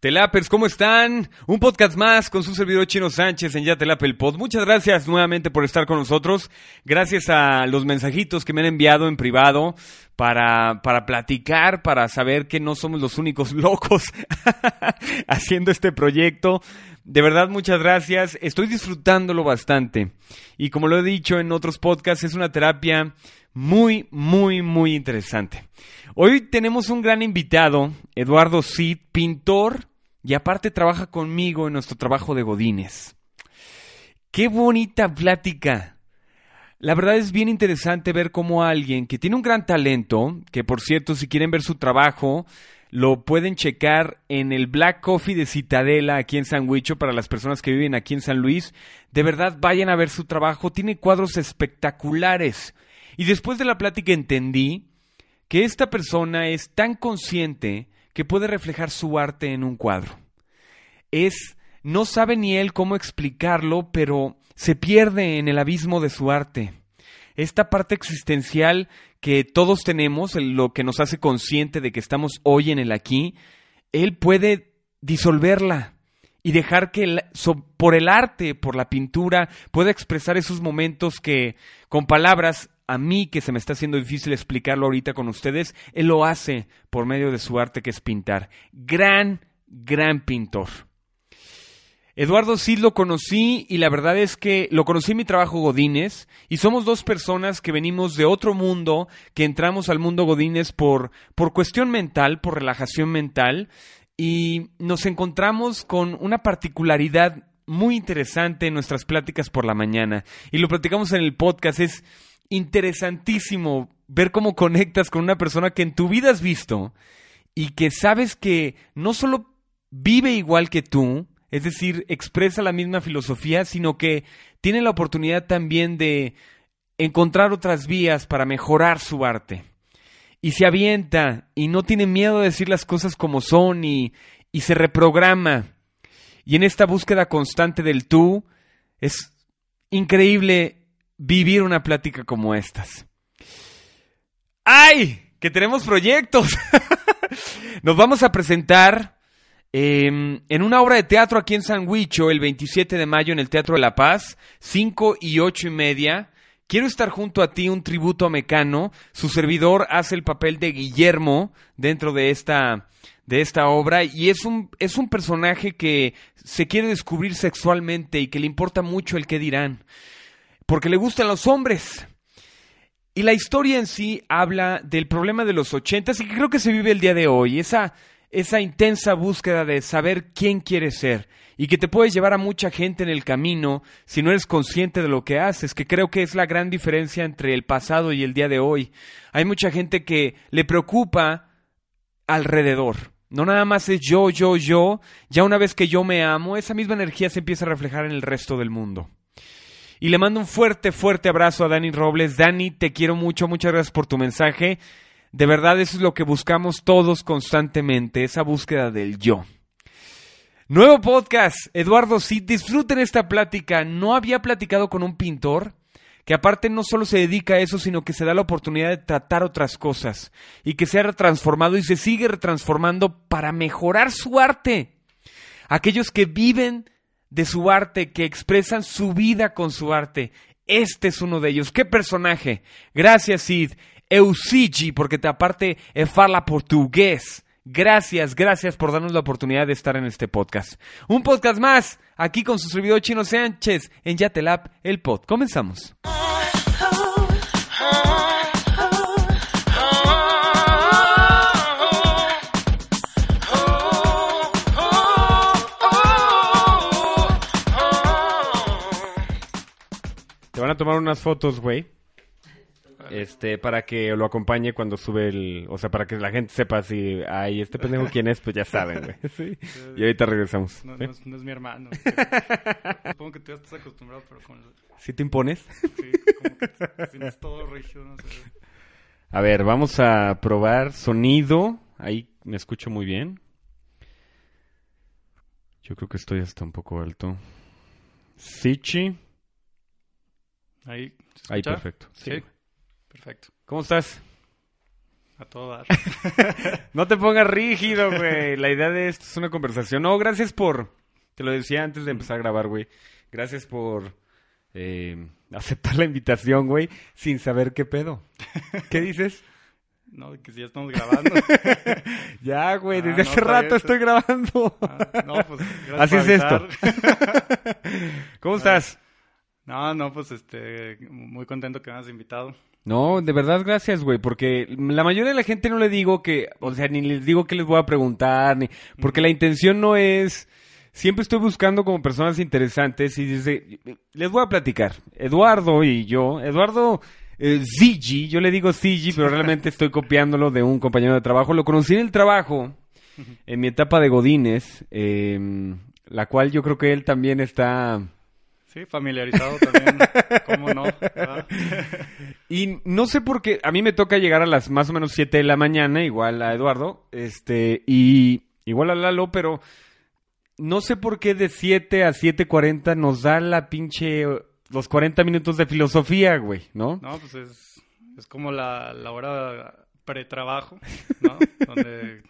Telapers, ¿cómo están? Un podcast más con su servidor Chino Sánchez en Ya Telapel Pod. Muchas gracias nuevamente por estar con nosotros. Gracias a los mensajitos que me han enviado en privado para, para platicar, para saber que no somos los únicos locos haciendo este proyecto. De verdad, muchas gracias. Estoy disfrutándolo bastante. Y como lo he dicho en otros podcasts, es una terapia muy, muy, muy interesante. Hoy tenemos un gran invitado, Eduardo Cid, pintor, y aparte trabaja conmigo en nuestro trabajo de Godines. Qué bonita plática. La verdad es bien interesante ver cómo alguien que tiene un gran talento, que por cierto, si quieren ver su trabajo, lo pueden checar en el Black Coffee de Citadela aquí en San Huicho para las personas que viven aquí en San Luis. De verdad, vayan a ver su trabajo. Tiene cuadros espectaculares. Y después de la plática entendí que esta persona es tan consciente que puede reflejar su arte en un cuadro. Es, no sabe ni él cómo explicarlo, pero se pierde en el abismo de su arte. Esta parte existencial que todos tenemos, lo que nos hace consciente de que estamos hoy en el aquí, él puede disolverla y dejar que por el arte, por la pintura, pueda expresar esos momentos que con palabras a mí que se me está haciendo difícil explicarlo ahorita con ustedes, él lo hace por medio de su arte que es pintar. Gran, gran pintor. Eduardo Cid lo conocí y la verdad es que lo conocí en mi trabajo Godínez y somos dos personas que venimos de otro mundo, que entramos al mundo Godínez por, por cuestión mental, por relajación mental y nos encontramos con una particularidad muy interesante en nuestras pláticas por la mañana y lo platicamos en el podcast. Es interesantísimo ver cómo conectas con una persona que en tu vida has visto y que sabes que no solo vive igual que tú, es decir, expresa la misma filosofía, sino que tiene la oportunidad también de encontrar otras vías para mejorar su arte. Y se avienta y no tiene miedo de decir las cosas como son y, y se reprograma. Y en esta búsqueda constante del tú, es increíble vivir una plática como estas. ¡Ay! Que tenemos proyectos. Nos vamos a presentar em, en una obra de teatro aquí en San Huicho el 27 de mayo en el Teatro de la Paz, 5 y 8 y media. Quiero estar junto a ti, un tributo a Mecano. Su servidor hace el papel de Guillermo dentro de esta, de esta obra y es un, es un personaje que se quiere descubrir sexualmente y que le importa mucho el qué dirán porque le gustan los hombres. Y la historia en sí habla del problema de los ochentas y que creo que se vive el día de hoy, esa, esa intensa búsqueda de saber quién quieres ser y que te puedes llevar a mucha gente en el camino si no eres consciente de lo que haces, que creo que es la gran diferencia entre el pasado y el día de hoy. Hay mucha gente que le preocupa alrededor. No nada más es yo, yo, yo. Ya una vez que yo me amo, esa misma energía se empieza a reflejar en el resto del mundo. Y le mando un fuerte, fuerte abrazo a Dani Robles. Dani, te quiero mucho, muchas gracias por tu mensaje. De verdad, eso es lo que buscamos todos constantemente, esa búsqueda del yo. Nuevo podcast, Eduardo, si disfruten esta plática. No había platicado con un pintor que aparte no solo se dedica a eso, sino que se da la oportunidad de tratar otras cosas y que se ha retransformado y se sigue retransformando para mejorar su arte. Aquellos que viven de su arte, que expresan su vida con su arte. Este es uno de ellos. ¿Qué personaje? Gracias, Sid. Eusigi, porque te aparte fala portugués. Gracias, gracias por darnos la oportunidad de estar en este podcast. Un podcast más, aquí con su servidor Chino Sánchez en Yatelab, el pod. Comenzamos. Te van a tomar unas fotos, güey. Este, para que lo acompañe cuando sube el... O sea, para que la gente sepa si... Ay, este pendejo quién es, pues ya saben, güey. ¿Sí? Y ahorita regresamos. No, no, es, no es mi hermano. Supongo que tú ya estás acostumbrado, pero con... ¿Sí te impones? Sí, como que tienes todo rígido, no sé. A ver, vamos a probar sonido. Ahí me escucho muy bien. Yo creo que estoy hasta un poco alto. Sichi. Ahí, ¿se Ahí, perfecto. Sí. Sí. Perfecto. ¿Cómo estás? A todo dar. No te pongas rígido, güey. La idea de esto es una conversación. No, gracias por. Te lo decía antes de empezar a grabar, güey. Gracias por eh, aceptar la invitación, güey, sin saber qué pedo. ¿Qué dices? No, que si ya estamos grabando. Ya, güey, Ah, desde no, hace está rato estoy grabando. Ah, no, pues gracias Así por es esto. ¿Cómo estás? No, no, pues este, muy contento que me has invitado. No, de verdad, gracias, güey, porque la mayoría de la gente no le digo que, o sea, ni les digo que les voy a preguntar, ni, porque la intención no es, siempre estoy buscando como personas interesantes y dice, les voy a platicar, Eduardo y yo, Eduardo eh, Zigi, yo le digo Zigi, pero realmente estoy copiándolo de un compañero de trabajo, lo conocí en el trabajo, en mi etapa de Godines, eh, la cual yo creo que él también está... Sí, familiarizado también. ¿Cómo no? ¿verdad? Y no sé por qué, a mí me toca llegar a las más o menos 7 de la mañana, igual a Eduardo, este, y igual a Lalo, pero no sé por qué de 7 a 7.40 nos da la pinche, los 40 minutos de filosofía, güey, ¿no? No, pues es, es como la, la hora pretrabajo, ¿no? Donde,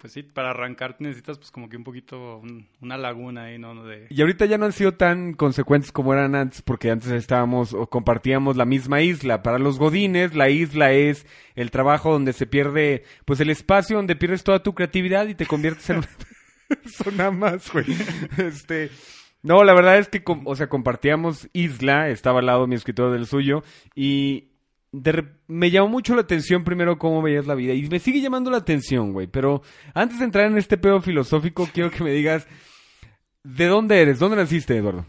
pues sí, para arrancar necesitas pues como que un poquito, un- una laguna ahí, ¿no? De, Y ahorita ya no han sido tan consecuentes como eran antes, porque antes estábamos o compartíamos la misma isla. Para los godines, la isla es el trabajo donde se pierde, pues el espacio donde pierdes toda tu creatividad y te conviertes en una persona más, güey. Este, no, la verdad es que, o sea, compartíamos isla, estaba al lado mi escritorio del suyo, y de me llamó mucho la atención primero cómo veías la vida, y me sigue llamando la atención, güey, pero antes de entrar en este pedo filosófico, quiero que me digas, ¿de dónde eres? ¿Dónde naciste, Eduardo?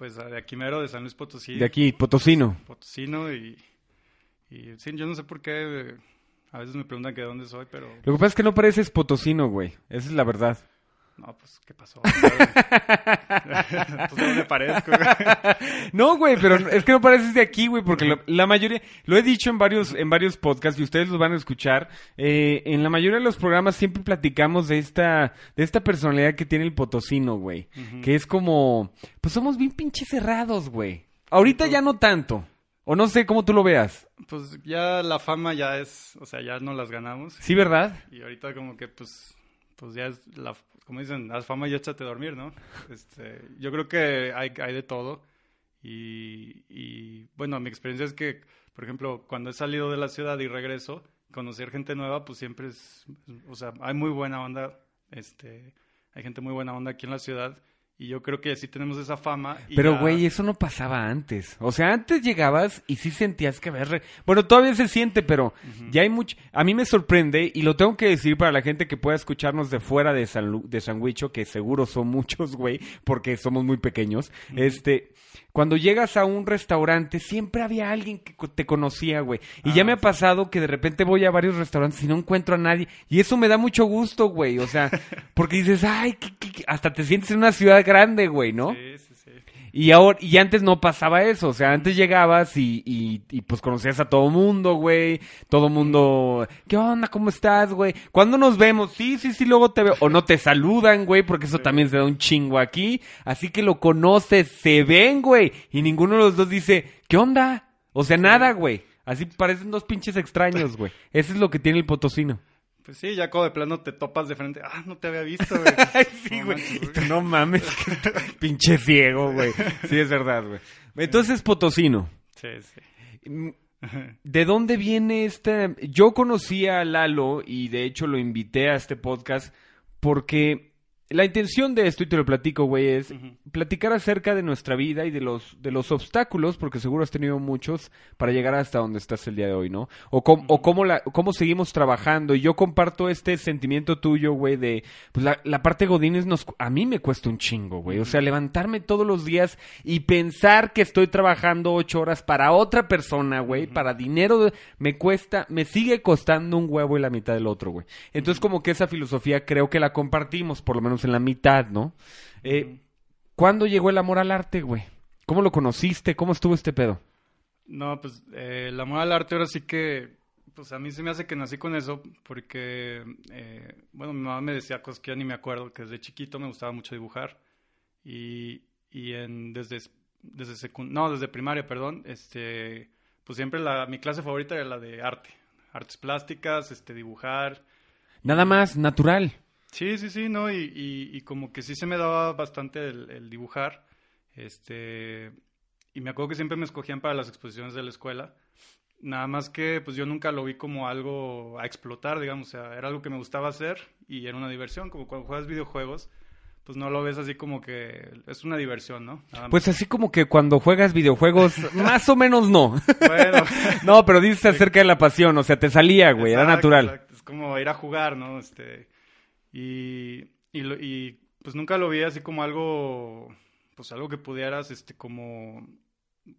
pues de aquí mero, de San Luis Potosí. De aquí, Potosino. Potosino y, y sí, yo no sé por qué eh, a veces me preguntan que de dónde soy, pero Lo que pasa es que no pareces potosino, güey. Esa es la verdad. No, pues, ¿qué pasó? Entonces, ¿dónde parezco? No, güey, pero es que no pareces de aquí, güey, porque la mayoría, lo he dicho en varios, en varios podcasts y ustedes los van a escuchar. eh, en la mayoría de los programas siempre platicamos de esta, de esta personalidad que tiene el potosino, güey. Que es como, pues somos bien pinches cerrados, güey. Ahorita ya no tanto. O no sé cómo tú lo veas. Pues ya la fama ya es, o sea, ya no las ganamos. Sí, ¿verdad? Y ahorita como que pues, pues ya es la, como dicen, la fama y échate a dormir, ¿no? Este, yo creo que hay, hay de todo. Y, y bueno, mi experiencia es que, por ejemplo, cuando he salido de la ciudad y regreso, conocer gente nueva, pues siempre es, o sea, hay muy buena onda, este, hay gente muy buena onda aquí en la ciudad. Y yo creo que sí tenemos esa fama. y Pero, ya- güey, eso no pasaba antes. O sea, antes llegabas y sí sentías que había... re- Bueno, todavía se siente, pero ya hay mucho... A mí me sorprende, y lo tengo que decir para la gente que pueda escucharnos de fuera de San, Lu- de San Huicho, que seguro son muchos, güey, porque somos muy pequeños. Este... Cuando llegas a un restaurante, siempre había alguien que te conocía, güey. Y ya Ah, me ha pasado que de repente voy a varios restaurantes y no encuentro a nadie. Y eso me da mucho gusto, güey. O sea, porque dices, ay, qué- qué- qué- hasta te sientes en una ciudad grande, güey, ¿no? Sí. Y ahora, y antes no pasaba eso, o sea, antes llegabas y, y, y, pues conocías a todo mundo, güey, todo mundo, ¿qué onda? ¿Cómo estás, güey? ¿Cuándo nos vemos? Sí, sí, sí, luego te veo. O no te saludan, güey, porque eso también se da un chingo aquí. Así que lo conoces, se ven, güey, y ninguno de los dos dice, ¿qué onda? O sea, nada, güey. Así parecen dos pinches extraños, güey. Eso es lo que tiene el potosino. Pues sí, ya como de plano te topas de frente. Ah, no te había visto, güey. Sí, No güey. No mames, pinche ciego, güey. Sí, es verdad, güey. Entonces, potosino. Sí, sí. Mm, ¿De dónde viene este? Yo conocí a Lalo y de hecho lo invité a este podcast porque la intención de esto, y te lo platico, güey, es platicar acerca de nuestra vida y de los, de los obstáculos, porque seguro has tenido muchos, para llegar hasta donde estás el día de hoy, ¿no? O, cómo, o cómo, la, cómo seguimos trabajando. Y yo comparto este sentimiento tuyo, güey, de... Pues la, la parte Godínez nos, a mí me cuesta un chingo, güey. O sea, levantarme todos los días y pensar que estoy trabajando ocho horas para otra persona, güey, para dinero, me cuesta, me sigue costando un huevo y la mitad del otro, güey. Entonces, como que esa filosofía creo que la compartimos, por lo menos en la mitad, ¿no? Eh, ¿Cuándo llegó el amor al arte, güey? ¿Cómo lo conociste? ¿Cómo estuvo este pedo? No, pues eh, el amor al arte ahora sí que, pues a mí se me hace que nací con eso porque, eh, bueno, mi mamá me decía cosas que ya ni me acuerdo, que desde chiquito me gustaba mucho dibujar y, y en, desde, desde secund- no, desde primaria, perdón, este, pues siempre la, mi clase favorita era la de arte. artes plásticas, este, dibujar. Nada más natural. Sí, sí, sí, ¿no? Y, y, como que sí se me daba bastante el, dibujar. Este, y me acuerdo que siempre me escogían para las exposiciones de la escuela. Nada más que pues yo nunca lo vi como algo a explotar, digamos, o sea, era algo que me gustaba hacer y era una diversión, como cuando juegas videojuegos, pues no lo ves así como que es una diversión, ¿no? Pues así como que cuando juegas videojuegos, más o menos no. Bueno. no, pero dices acerca de la pasión, o sea, te salía, güey, era natural. Es como ir a jugar, ¿no? Este, y, y, y pues nunca lo vi así como algo, pues algo que pudieras, este, como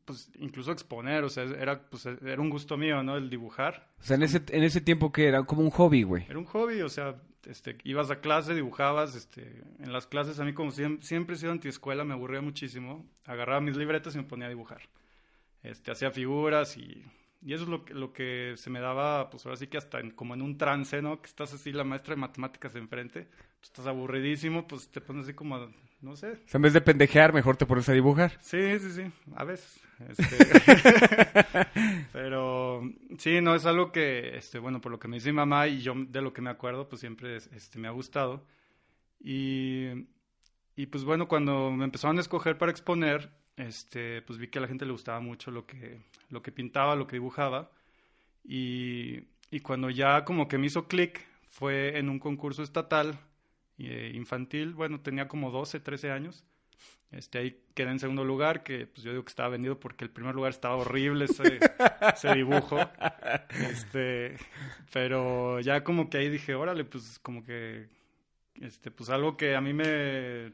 pues incluso exponer, o sea, era pues era un gusto mío, ¿no? El dibujar. O sea, en ese en ese tiempo que era como un hobby, güey. Era un hobby, o sea, este ibas a clase, dibujabas, este en las clases a mí como siempre, siempre he sido antiescuela, me aburría muchísimo, agarraba mis libretas y me ponía a dibujar. Este hacía figuras y y eso es lo que, lo que se me daba, pues ahora sí que hasta como en un trance, ¿no? Que estás así, la maestra de matemáticas enfrente, estás aburridísimo, pues te pones así como, no sé. O sea, en vez de pendejear, mejor te pones a dibujar. Sí, sí, sí, a veces. Este... Pero sí, no, es algo que, este, bueno, por lo que me dice mi mamá y yo de lo que me acuerdo, pues siempre este, me ha gustado. Y, y pues bueno, cuando me empezaron a escoger para exponer, este, pues vi que a la gente le gustaba mucho lo que, lo que pintaba, lo que dibujaba. Y, y cuando ya como que me hizo clic, fue en un concurso estatal eh, infantil, bueno, tenía como 12, 13 años. Este, ahí quedé en segundo lugar, que pues yo digo que estaba vendido porque el primer lugar estaba horrible ese, ese dibujo. Este, pero ya como que ahí dije, órale, pues como que, este, pues algo que a mí me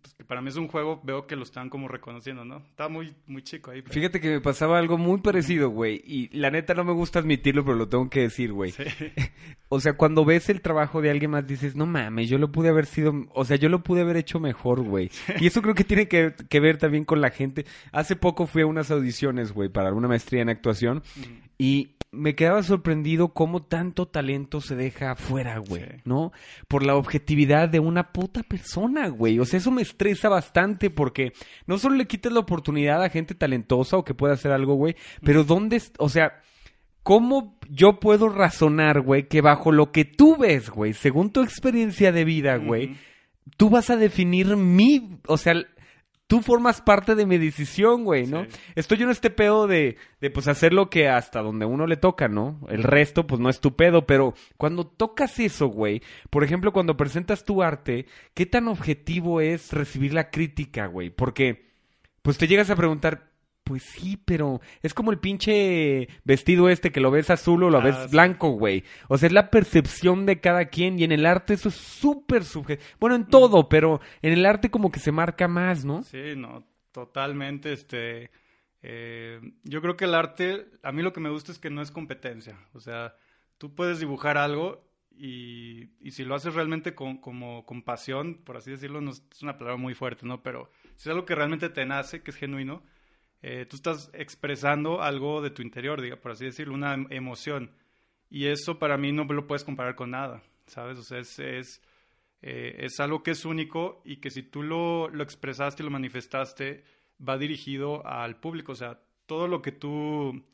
pues que para mí es un juego, veo que lo están como reconociendo, ¿no? Estaba muy, muy chico ahí. Fíjate que me pasaba algo muy parecido, güey. Y la neta no me gusta admitirlo, pero lo tengo que decir, güey. o sea, cuando ves el trabajo de alguien más, dices, no mames, yo lo pude haber sido, o sea, yo lo pude haber hecho mejor, güey. Y eso creo que tiene que, ver también con la gente. Hace poco fui a unas audiciones, güey, para una maestría en actuación. Y me quedaba sorprendido cómo tanto talento se deja afuera, güey, ¿no? Por la objetividad de una puta persona, güey. O sea, eso me estresa bastante porque no solo le quitas la oportunidad a gente talentosa o que pueda hacer algo, güey, pero ¿dónde, o sea, cómo yo puedo razonar, güey, que bajo lo que tú ves, güey, según tu experiencia de vida, güey, tú vas a definir mi, o sea, tú formas parte de mi decisión, güey, ¿no? Estoy yo en este pedo de, de, pues, hacer lo que hasta donde uno le toca, ¿no? El resto, pues, no es tu pedo, pero cuando tocas eso, güey, por ejemplo, cuando presentas tu arte, ¿qué tan objetivo es recibir la crítica, güey? Porque, pues, te llegas a preguntar, pues sí, pero es como el pinche vestido este que lo ves azul o lo ves ah, blanco, güey. O sea, es la percepción de cada quien y en el arte eso es súper subjetivo. Bueno, en todo, pero en el arte como que se marca más, ¿no? Sí, no, totalmente, este... Eh, yo creo que el arte, a mí lo que me gusta es que no es competencia. O sea, tú puedes dibujar algo y, y si lo haces realmente con, como, con pasión, por así decirlo, no es una palabra muy fuerte, ¿no? Pero si es algo que realmente te nace, que es genuino, eh, tú estás expresando algo de tu interior, diga, por así decirlo, una em, emoción. Y eso para mí no lo puedes comparar con nada, ¿sabes? O sea, es, es, eh, es algo que es único y que si tú lo, lo expresaste y lo manifestaste, va dirigido al público. O sea, todo lo que tú,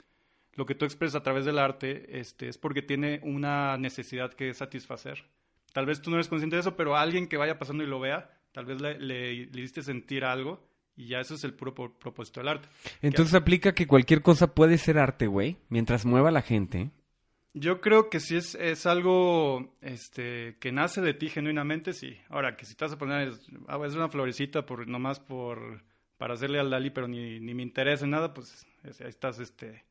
lo que tú expresas a través del arte este, es porque tiene una necesidad que satisfacer. Tal vez tú no eres consciente de eso, pero alguien que vaya pasando y lo vea, tal vez le, le, le diste sentir algo y ya eso es el puro propósito del arte. Entonces aplica que cualquier cosa puede ser arte, güey, mientras mueva a la gente. Yo creo que si es, es algo este, que nace de ti genuinamente, sí. Ahora, que si te vas a poner, ah, es una florecita por, nomás por, para hacerle al Dalí, pero ni, ni me interesa en nada, pues ahí estás este,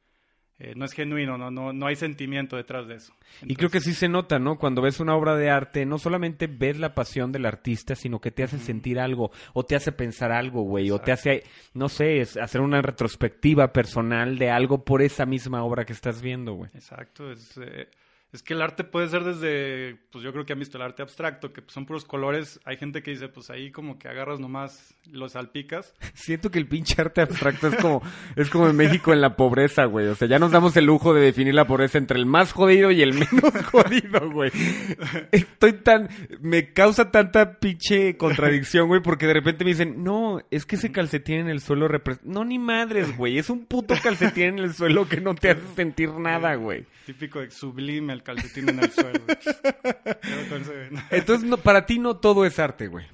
eh, no es genuino, no, no, no hay sentimiento detrás de eso. y creo que sí se nota, ¿no? Cuando ves una obra de arte, no solamente ves la pasión del artista, sino que te hace sentir algo, o te hace pensar algo, güey, o te hace, no sé, hacer una retrospectiva personal de algo por esa misma obra que estás viendo, güey. Exacto, es, eh, es que el arte puede ser desde, pues yo creo que han visto el arte abstracto, que son puros colores. Hay gente que dice, pues ahí como que agarras nomás, los salpicas. Siento que el pinche arte abstracto es como, es como en México en la pobreza, güey. O sea, ya nos damos el lujo de definir la pobreza entre el más jodido y el menos jodido, güey. Estoy tan, me causa tanta pinche contradicción, güey, porque de repente me dicen, no, es que ese calcetín en el suelo representa... No, ni madres, güey. Es un puto calcetín en el suelo que no te hace sentir nada, güey. Típico de sublime el calcetín en el suelo. Entonces, para ti no todo es arte, güey.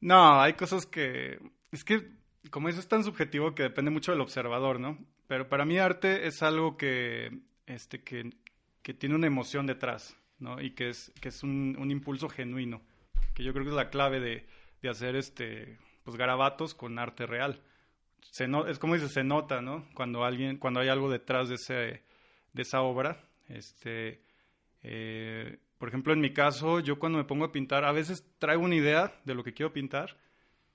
No, hay cosas que... Es que, como eso es tan subjetivo que depende mucho del observador, ¿no? Pero para mí arte es algo que, este, que, que tiene una emoción detrás, ¿no? Y que es, que es un, un impulso genuino, que yo creo que es la clave de, de hacer este, pues, garabatos con arte real. Se no, es como dice, se nota, ¿no? Cuando alguien, cuando hay algo detrás de ese, de esa obra, este, eh, por ejemplo, en mi caso, yo cuando me pongo a pintar, a veces traigo una idea de lo que quiero pintar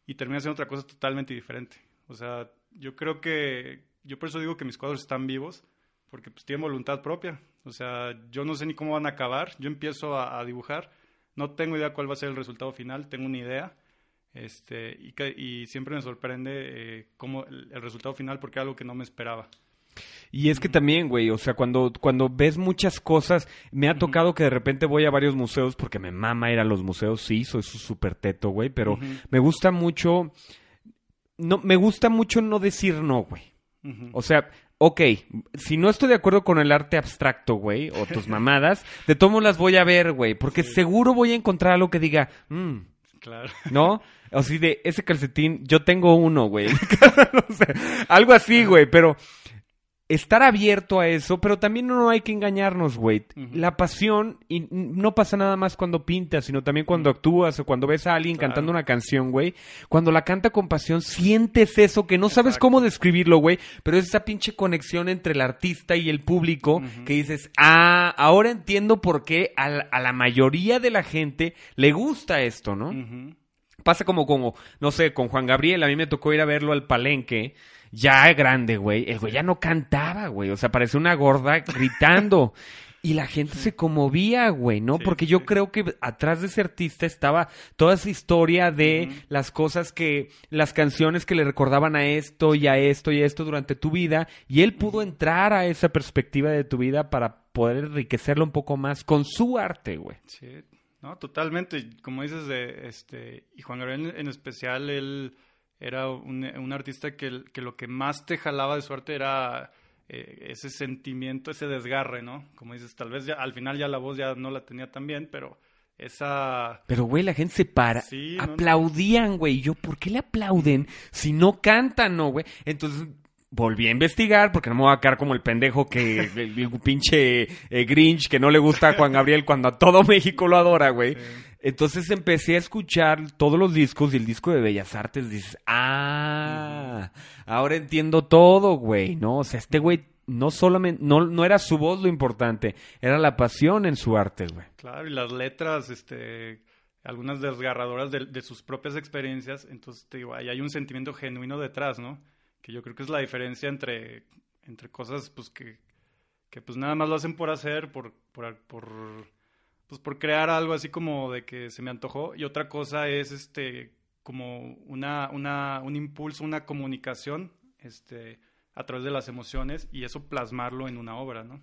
y termino haciendo otra cosa totalmente diferente. O sea, yo creo que, yo por eso digo que mis cuadros están vivos, porque pues tienen voluntad propia. O sea, yo no sé ni cómo van a acabar, yo empiezo a, dibujar, no tengo idea cuál va a ser el resultado final, tengo una idea, este, y, y siempre me sorprende eh, cómo el, el resultado final porque es algo que no me esperaba. Y es que también, güey, o sea, cuando, cuando ves muchas cosas, me ha tocado que de repente voy a varios museos, porque me mama ir a los museos, sí, soy súper teto, güey, pero me gusta mucho, no, me gusta mucho no decir no, güey. O sea, ok, si no estoy de acuerdo con el arte abstracto, güey, o tus mamadas, de tomo las voy a ver, güey, porque seguro voy a encontrar algo que diga, mmm, Claro. ¿No? Así de, ese calcetín, yo tengo uno, güey. algo así, güey, pero estar abierto a eso, pero también no hay que engañarnos, güey. La pasión, y no pasa nada más cuando pintas, sino también cuando actúas o cuando ves a alguien cantando una canción, güey. Cuando la canta con pasión, sientes eso que no sabes cómo describirlo, güey, pero es esa pinche conexión entre el artista y el público que dices, ah, ahora entiendo por qué a la, mayoría de la gente le gusta esto, ¿no? Pasa como, como, no sé, con Juan Gabriel, a mí me tocó ir a verlo al palenque ya grande, güey, el güey ya no cantaba, güey. O sea, parecía una gorda gritando. Y la gente se conmovía, güey, ¿no? Porque yo creo que atrás de ese artista estaba toda esa historia de las cosas que, las canciones que le recordaban a esto y a esto y a esto durante tu vida. Y él pudo entrar a esa perspectiva de tu vida para poder enriquecerlo un poco más con su arte, güey. Sí, no, totalmente. Como dices, de, este, y Juan Gabriel en especial, él era un, artista que, que, lo que más te jalaba de su arte era eh, ese sentimiento, ese desgarre, ¿no? Como dices, tal vez ya, al final ya la voz ya no la tenía tan bien, pero esa... Pero, güey, la gente se para. Sí, Aplaudían, güey. Yo, ¿por qué le aplauden si no cantan, no, güey? Entonces volví a investigar porque no me voy a quedar como el pendejo que el, pinche eh, Grinch que no le gusta a Juan Gabriel cuando a todo México lo adora, güey. Entonces empecé a escuchar todos los discos y el disco de Bellas Artes. Dices, ah, ahora entiendo todo, güey, ¿no? O sea, este güey no solamente, no, no era su voz lo importante, era la pasión en su arte, güey. Claro, y las letras, este, algunas desgarradoras de, de sus propias experiencias. Entonces, te digo, ahí hay un sentimiento genuino detrás, ¿no? Que yo creo que es la diferencia entre, entre cosas, pues, que, que pues nada más lo hacen por hacer, por, por, por pues por crear algo así como de que se me antojó y otra cosa es este como una, una, un impulso, una comunicación este, a través de las emociones y eso plasmarlo en una obra, ¿no?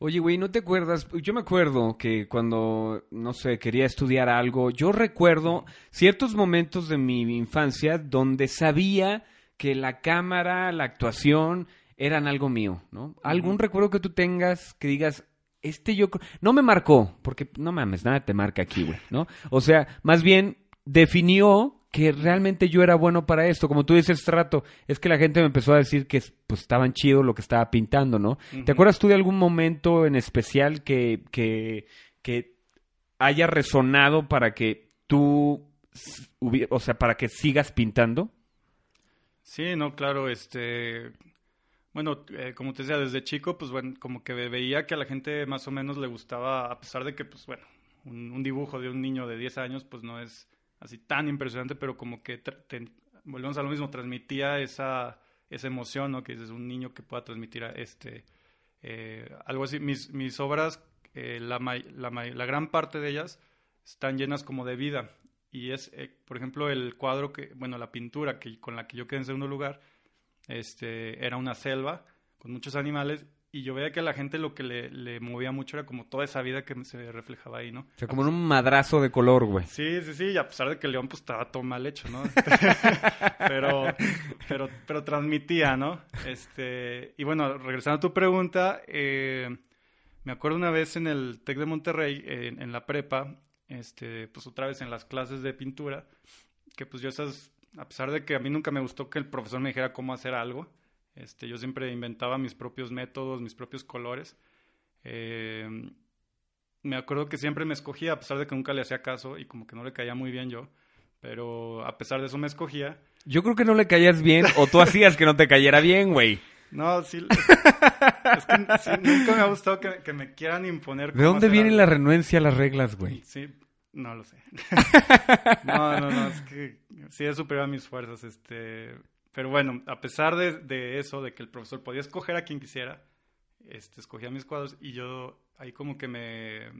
Oye, güey, ¿no te acuerdas? Yo me acuerdo que cuando, no sé, quería estudiar algo, yo recuerdo ciertos momentos de mi infancia donde sabía que la cámara, la actuación eran algo mío, ¿no? ¿Algún recuerdo que tú tengas que digas, este yo no me marcó, porque no mames, nada te marca aquí, güey, ¿no? O sea, más bien definió que realmente yo era bueno para esto. Como tú dices este rato, es que la gente me empezó a decir que pues estaban chido lo que estaba pintando, ¿no? ¿Te acuerdas tú de algún momento en especial que, que, que haya resonado para que tú, o sea, para que sigas pintando? Sí, no, claro, este, bueno, eh, como te decía, desde chico, pues bueno, como que veía que a la gente más o menos le gustaba, a pesar de que, pues bueno, un, dibujo de un niño de 10 años, pues no es así tan impresionante, pero como que, volvemos a lo mismo, transmitía esa, esa emoción, ¿no? Que es un niño que pueda transmitir a este, eh, algo así. Mis, mis obras eh, la, la, la, gran parte de ellas están llenas como de vida. Y es, eh, por ejemplo, el cuadro que, bueno, la pintura que, con la que yo quedé en segundo lugar, este, era una selva con muchos animales y yo veía que a la gente lo que le, movía mucho era como toda esa vida que se reflejaba ahí, ¿no? O sea, como en un madrazo de color, güey. Sí, sí, sí, y a pesar de que el león pues estaba todo mal hecho, ¿no? pero, pero, pero transmitía, ¿no? Este, y bueno, regresando a tu pregunta, eh, me acuerdo una vez en el TEC de Monterrey, en, la prepa, este, pues otra vez en las clases de pintura, que pues yo esas, a pesar de que a mí nunca me gustó que el profesor me dijera cómo hacer algo, este, yo siempre inventaba mis propios métodos, mis propios colores. Eh, me acuerdo que siempre me escogía, a pesar de que nunca le hacía caso y como que no le caía muy bien yo, pero a pesar de eso me escogía. Yo creo que no le caías bien o tú hacías que no te cayera bien, güey. No, sí. Es, que nunca me ha gustado que, me quieran imponer. ¿De dónde viene la renuencia a las reglas, güey? Sí, no lo sé. no, no, no, es que sí es superior a mis fuerzas. Este, pero bueno, a pesar de, eso, de que el profesor podía escoger a quien quisiera, este, escogía mis cuadros y yo ahí como que me,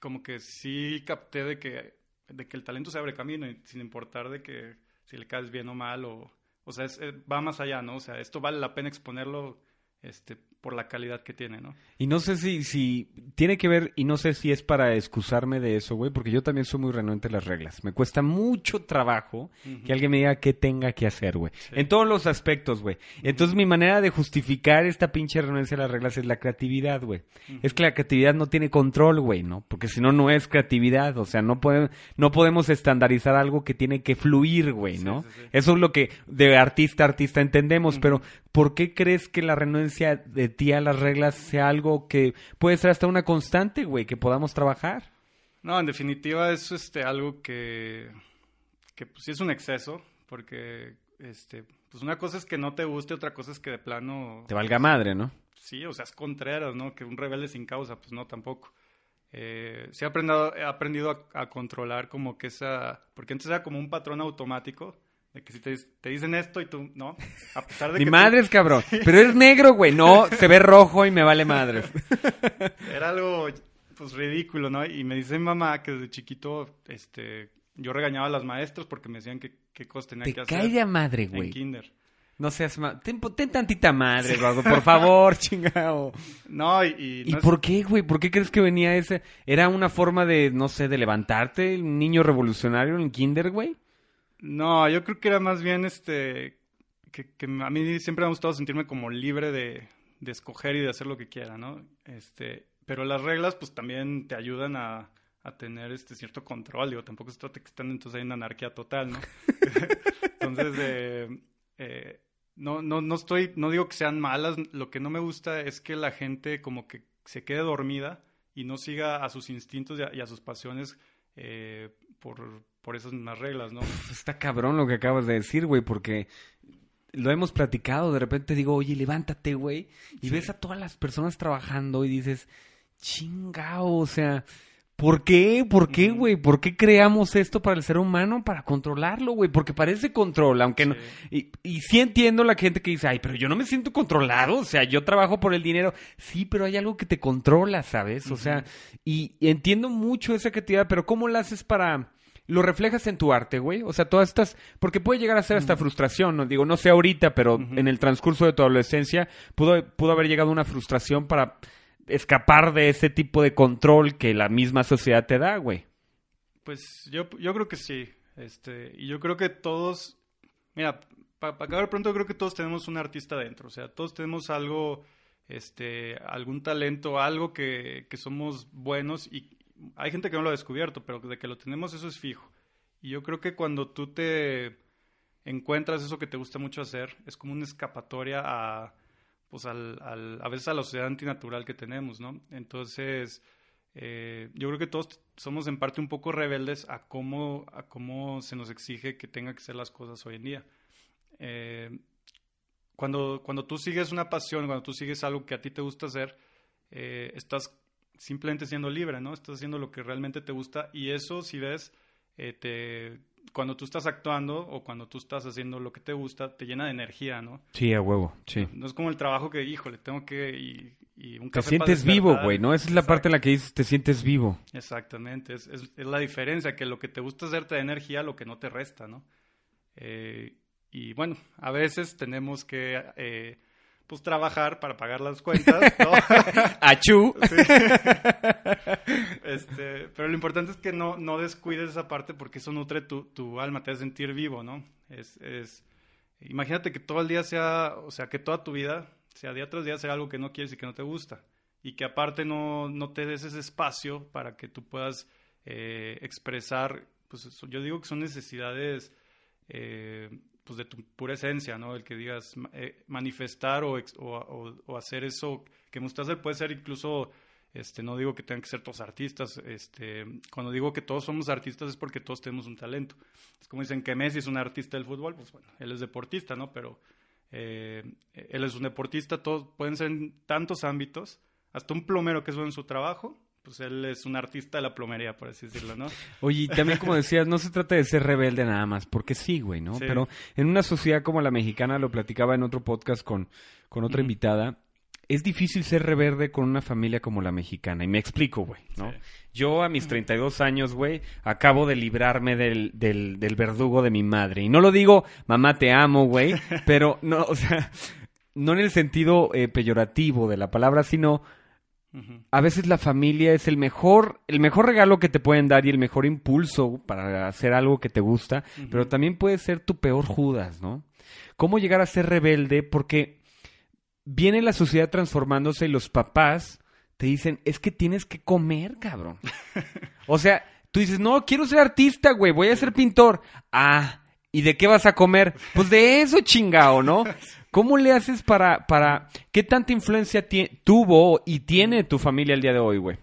como que sí capté de que, de que el talento se abre camino sin importar de que si le caes bien o mal o, o sea, va más allá, ¿no? O sea, esto vale la pena exponerlo este, por la calidad que tiene, ¿no? Y no sé si, si tiene que ver, y no sé si es para excusarme de eso, güey, porque yo también soy muy renuente a las reglas. Me cuesta mucho trabajo que alguien me diga qué tenga que hacer, güey. En todos los aspectos, güey. Entonces mi manera de justificar esta pinche renuncia a las reglas es la creatividad, güey. Es que la creatividad no tiene control, güey, ¿no? Porque si no, no es creatividad. O sea, no, puede, no podemos estandarizar algo que tiene que fluir, güey, ¿no? Eso es lo que de artista a artista entendemos, pero ¿por qué crees que la renuncia de ti a las reglas sea algo que puede ser hasta una constante, güey, que podamos trabajar? No, en definitiva es este, algo que, que pues, sí es un exceso, porque este, pues una cosa es que no te guste, otra cosa es que de plano... Te valga madre, ¿no? Sí, o sea, es Contreras, ¿no? Que un rebelde sin causa, pues no, tampoco. Eh, sí he aprendido, he aprendido a, controlar como que esa... Porque antes era como un patrón automático de que si te, dicen esto y tú, ¿no? A pesar de Mi madre es cabrón. Pero es negro, güey. No, se ve rojo y me vale madre. Era algo, pues, ridículo, ¿no? Y me dice mi mamá que desde chiquito, este... Yo regañaba a las maestros porque me decían que qué cosas tenía que hacer. Te cae de madre, güey. En kinder. No seas ma... ten, ten, tantita madre, Eduardo, por favor, chingado. No, y... ¿Y, por qué, güey? ¿Por qué crees que venía ese? ¿Era una forma de, no sé, de levantarte, un niño revolucionario en kinder, güey? No, yo creo que era más bien este que, a mí siempre me ha gustado sentirme como libre de, escoger y de hacer lo que quiera, ¿no? Este, pero las reglas pues también te ayudan a, tener este cierto control, digo, tampoco se trata que estén entonces en anarquía total, ¿no? entonces, eh, eh, no, no, no estoy, no digo que sean malas, lo que no me gusta es que la gente como que se quede dormida y no siga a sus instintos y a, sus pasiones eh, por, por esas mismas reglas, ¿no? Está cabrón lo que acabas de decir, güey, porque lo hemos platicado, de repente digo, oye, levántate, güey, y ves a todas las personas trabajando y dices, chingao, o sea, ¿por qué? ¿Por qué, güey? ¿Por qué creamos esto para el ser humano? Para controlarlo, güey, porque parece control, aunque no... Y, y sí entiendo la gente que dice, ay, pero yo no me siento controlado, o sea, yo trabajo por el dinero. Sí, pero hay algo que te controla, ¿sabes? O sea, y, y entiendo mucho esa creatividad, pero ¿cómo la haces para lo reflejas en tu arte, güey. O sea, todas estas, porque puede llegar a ser hasta frustración, no digo, no sé ahorita, pero en el transcurso de tu adolescencia pudo, pudo haber llegado una frustración para escapar de ese tipo de control que la misma sociedad te da, güey. Pues yo, yo creo que sí. Este, y yo creo que todos, mira, para acabar pronto, creo que todos tenemos un artista dentro. O sea, todos tenemos algo, este, algún talento, algo que, que somos buenos y, hay gente que no lo ha descubierto, pero de que lo tenemos eso es fijo. Y yo creo que cuando tú te encuentras eso que te gusta mucho hacer, es como una escapatoria a, pues a veces a la sociedad antinatural que tenemos. Entonces, eh, yo creo que todos somos en parte un poco rebeldes a cómo, a cómo se nos exige que tenga que ser las cosas hoy en día. Eh, cuando, cuando tú sigues una pasión, cuando tú sigues algo que a ti te gusta hacer, eh, estás simplemente siendo libre, ¿no? Estás haciendo lo que realmente te gusta y eso, si ves, eh, te, cuando tú estás actuando o cuando tú estás haciendo lo que te gusta, te llena de energía, ¿no? Sí, a huevo, sí. No es como el trabajo que, híjole, tengo que... Y, y un Te café para sientes vivo, güey, ¿no? Esa es la parte en la que dices, te sientes vivo. Exactamente, es, es, es la diferencia, que lo que te gusta hacer te da energía, lo que no te resta, ¿no? Eh, y bueno, a veces tenemos que, eh, pues, trabajar para pagar las cuentas, ¿no? Achú. Sí. Este, pero lo importante es que no, no descuides esa parte porque eso nutre tu, tu alma, te hace sentir vivo, ¿no? Es, es, imagínate que todo el día sea, o sea, que toda tu vida, sea día tras día, sea algo que no quieres y que no te gusta. Y que aparte no, no te des ese espacio para que tú puedas eh, expresar, pues yo digo que son necesidades eh, pues de tu pura esencia, ¿no? El que digas eh, manifestar o, o, hacer eso que me puede ser incluso, este, no digo que tengan que ser todos artistas, este, cuando digo que todos somos artistas es porque todos tenemos un talento. Es como dicen que Messi es un artista del fútbol, pues bueno, él es deportista, ¿no? Pero eh, él es un deportista, todos pueden ser en tantos ámbitos, hasta un plomero que es bueno en su trabajo, pues él es un artista de la plomería, por así decirlo, ¿no? Oye, y también como decías, no se trata de ser rebelde nada más, porque sí, güey, ¿no? Sí. Pero en una sociedad como la mexicana, lo platicaba en otro podcast con, con otra invitada, es difícil ser rebelde con una familia como la mexicana. Y me explico, güey, ¿no? Sí. Yo a mis 32 años, güey, acabo de librarme del, del, del verdugo de mi madre. Y no lo digo, mamá, te amo, güey, pero no, o sea, no en el sentido eh, peyorativo de la palabra, sino A veces la familia es el mejor, el mejor regalo que te pueden dar y el mejor impulso para hacer algo que te gusta, pero también puede ser tu peor Judas, ¿no? ¿Cómo llegar a ser rebelde? Porque viene la sociedad transformándose y los papás te dicen, es que tienes que comer, cabrón. o sea, tú dices, no, quiero ser artista, güey, voy a ser pintor. Ah, ¿y de qué vas a comer? Pues de eso, chingao, ¿no? ¿Cómo le haces para, para, qué tanta influencia tuvo y tiene tu familia el día de hoy, güey?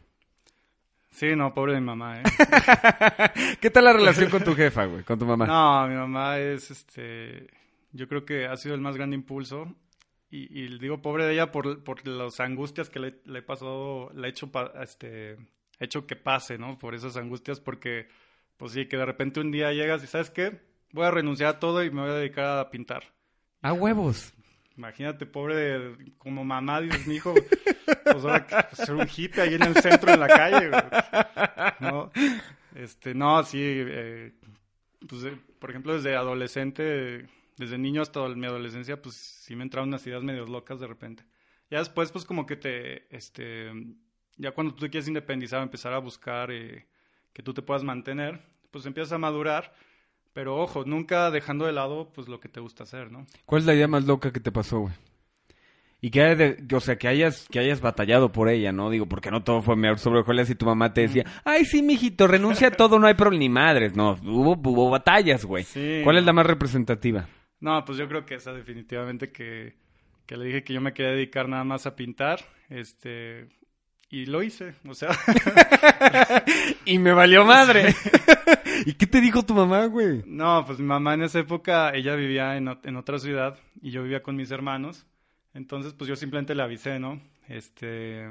Sí, no, pobre de mi mamá, ¿eh? ¿Qué tal la relación con tu jefa, güey, con tu mamá? No, mi mamá es, este, yo creo que ha sido el más grande impulso. Y, y digo pobre de ella por, por las angustias que le, le he pasado, le he hecho, pa- este, he hecho que pase, ¿no? Por esas angustias, porque, pues sí, que de repente un día llegas y, ¿sabes qué? Voy a renunciar a todo y me voy a dedicar a pintar. A huevos. Imagínate, pobre, de- como mamá, dices, mi hijo, pues ahora pues, ser un hippie ahí en el centro, en la calle. No, este, no, sí, eh, pues, eh, por ejemplo, desde adolescente, desde niño hasta mi adolescencia, pues sí me entraron unas ideas medio locas de repente. Ya después, pues como que te, este, ya cuando tú te quieres independizar, empezar a buscar eh, que tú te puedas mantener, pues empiezas a madurar, pero ojo, nunca dejando de lado, pues lo que te gusta hacer, ¿no? ¿Cuál es la idea más loca que te pasó, güey? Y que, haya de- que, o sea, que hayas, que hayas batallado por ella, ¿no? Digo, porque no todo fue mirar sobre hojuelas y tu mamá te decía, ay, sí, mijito, renuncia a todo, no hay problema, ni madres. No, hubo, hubo batallas, güey. Sí, ¿Cuál es la más representativa? No, pues yo creo que esa definitivamente que, que le dije que yo me quería dedicar nada más a pintar, este, y lo hice, o sea, y me valió madre. ¿Y qué te dijo tu mamá, güey? no, pues mi mamá en esa época, ella vivía en, en otra ciudad y yo vivía con mis hermanos, entonces pues yo simplemente le avisé, ¿no? Este,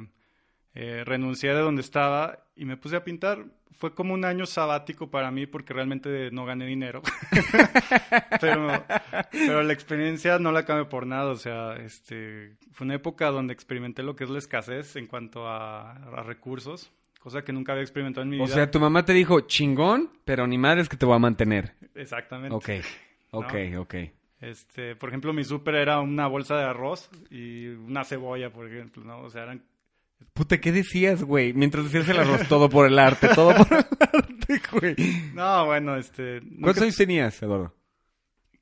eh, renuncié de donde estaba y me puse a pintar. Fue como un año sabático para mí porque realmente no gané dinero. pero, pero la experiencia no la cambié por nada. O sea, este, fue una época donde experimenté lo que es la escasez en cuanto a recursos, cosa que nunca había experimentado en mi O vida. sea, tu mamá te dijo, chingón, pero ni madres que te voy a mantener. Exactamente. Ok, ok, ok. Este, por ejemplo, mi súper era una bolsa de arroz y una cebolla, por ejemplo, ¿no? O sea, eran Puta, ¿qué decías, güey? Mientras decías el arroz, todo por el arte, todo por el arte, güey. No, bueno, este... nunca- ¿Cuántos años tenías, Eduardo?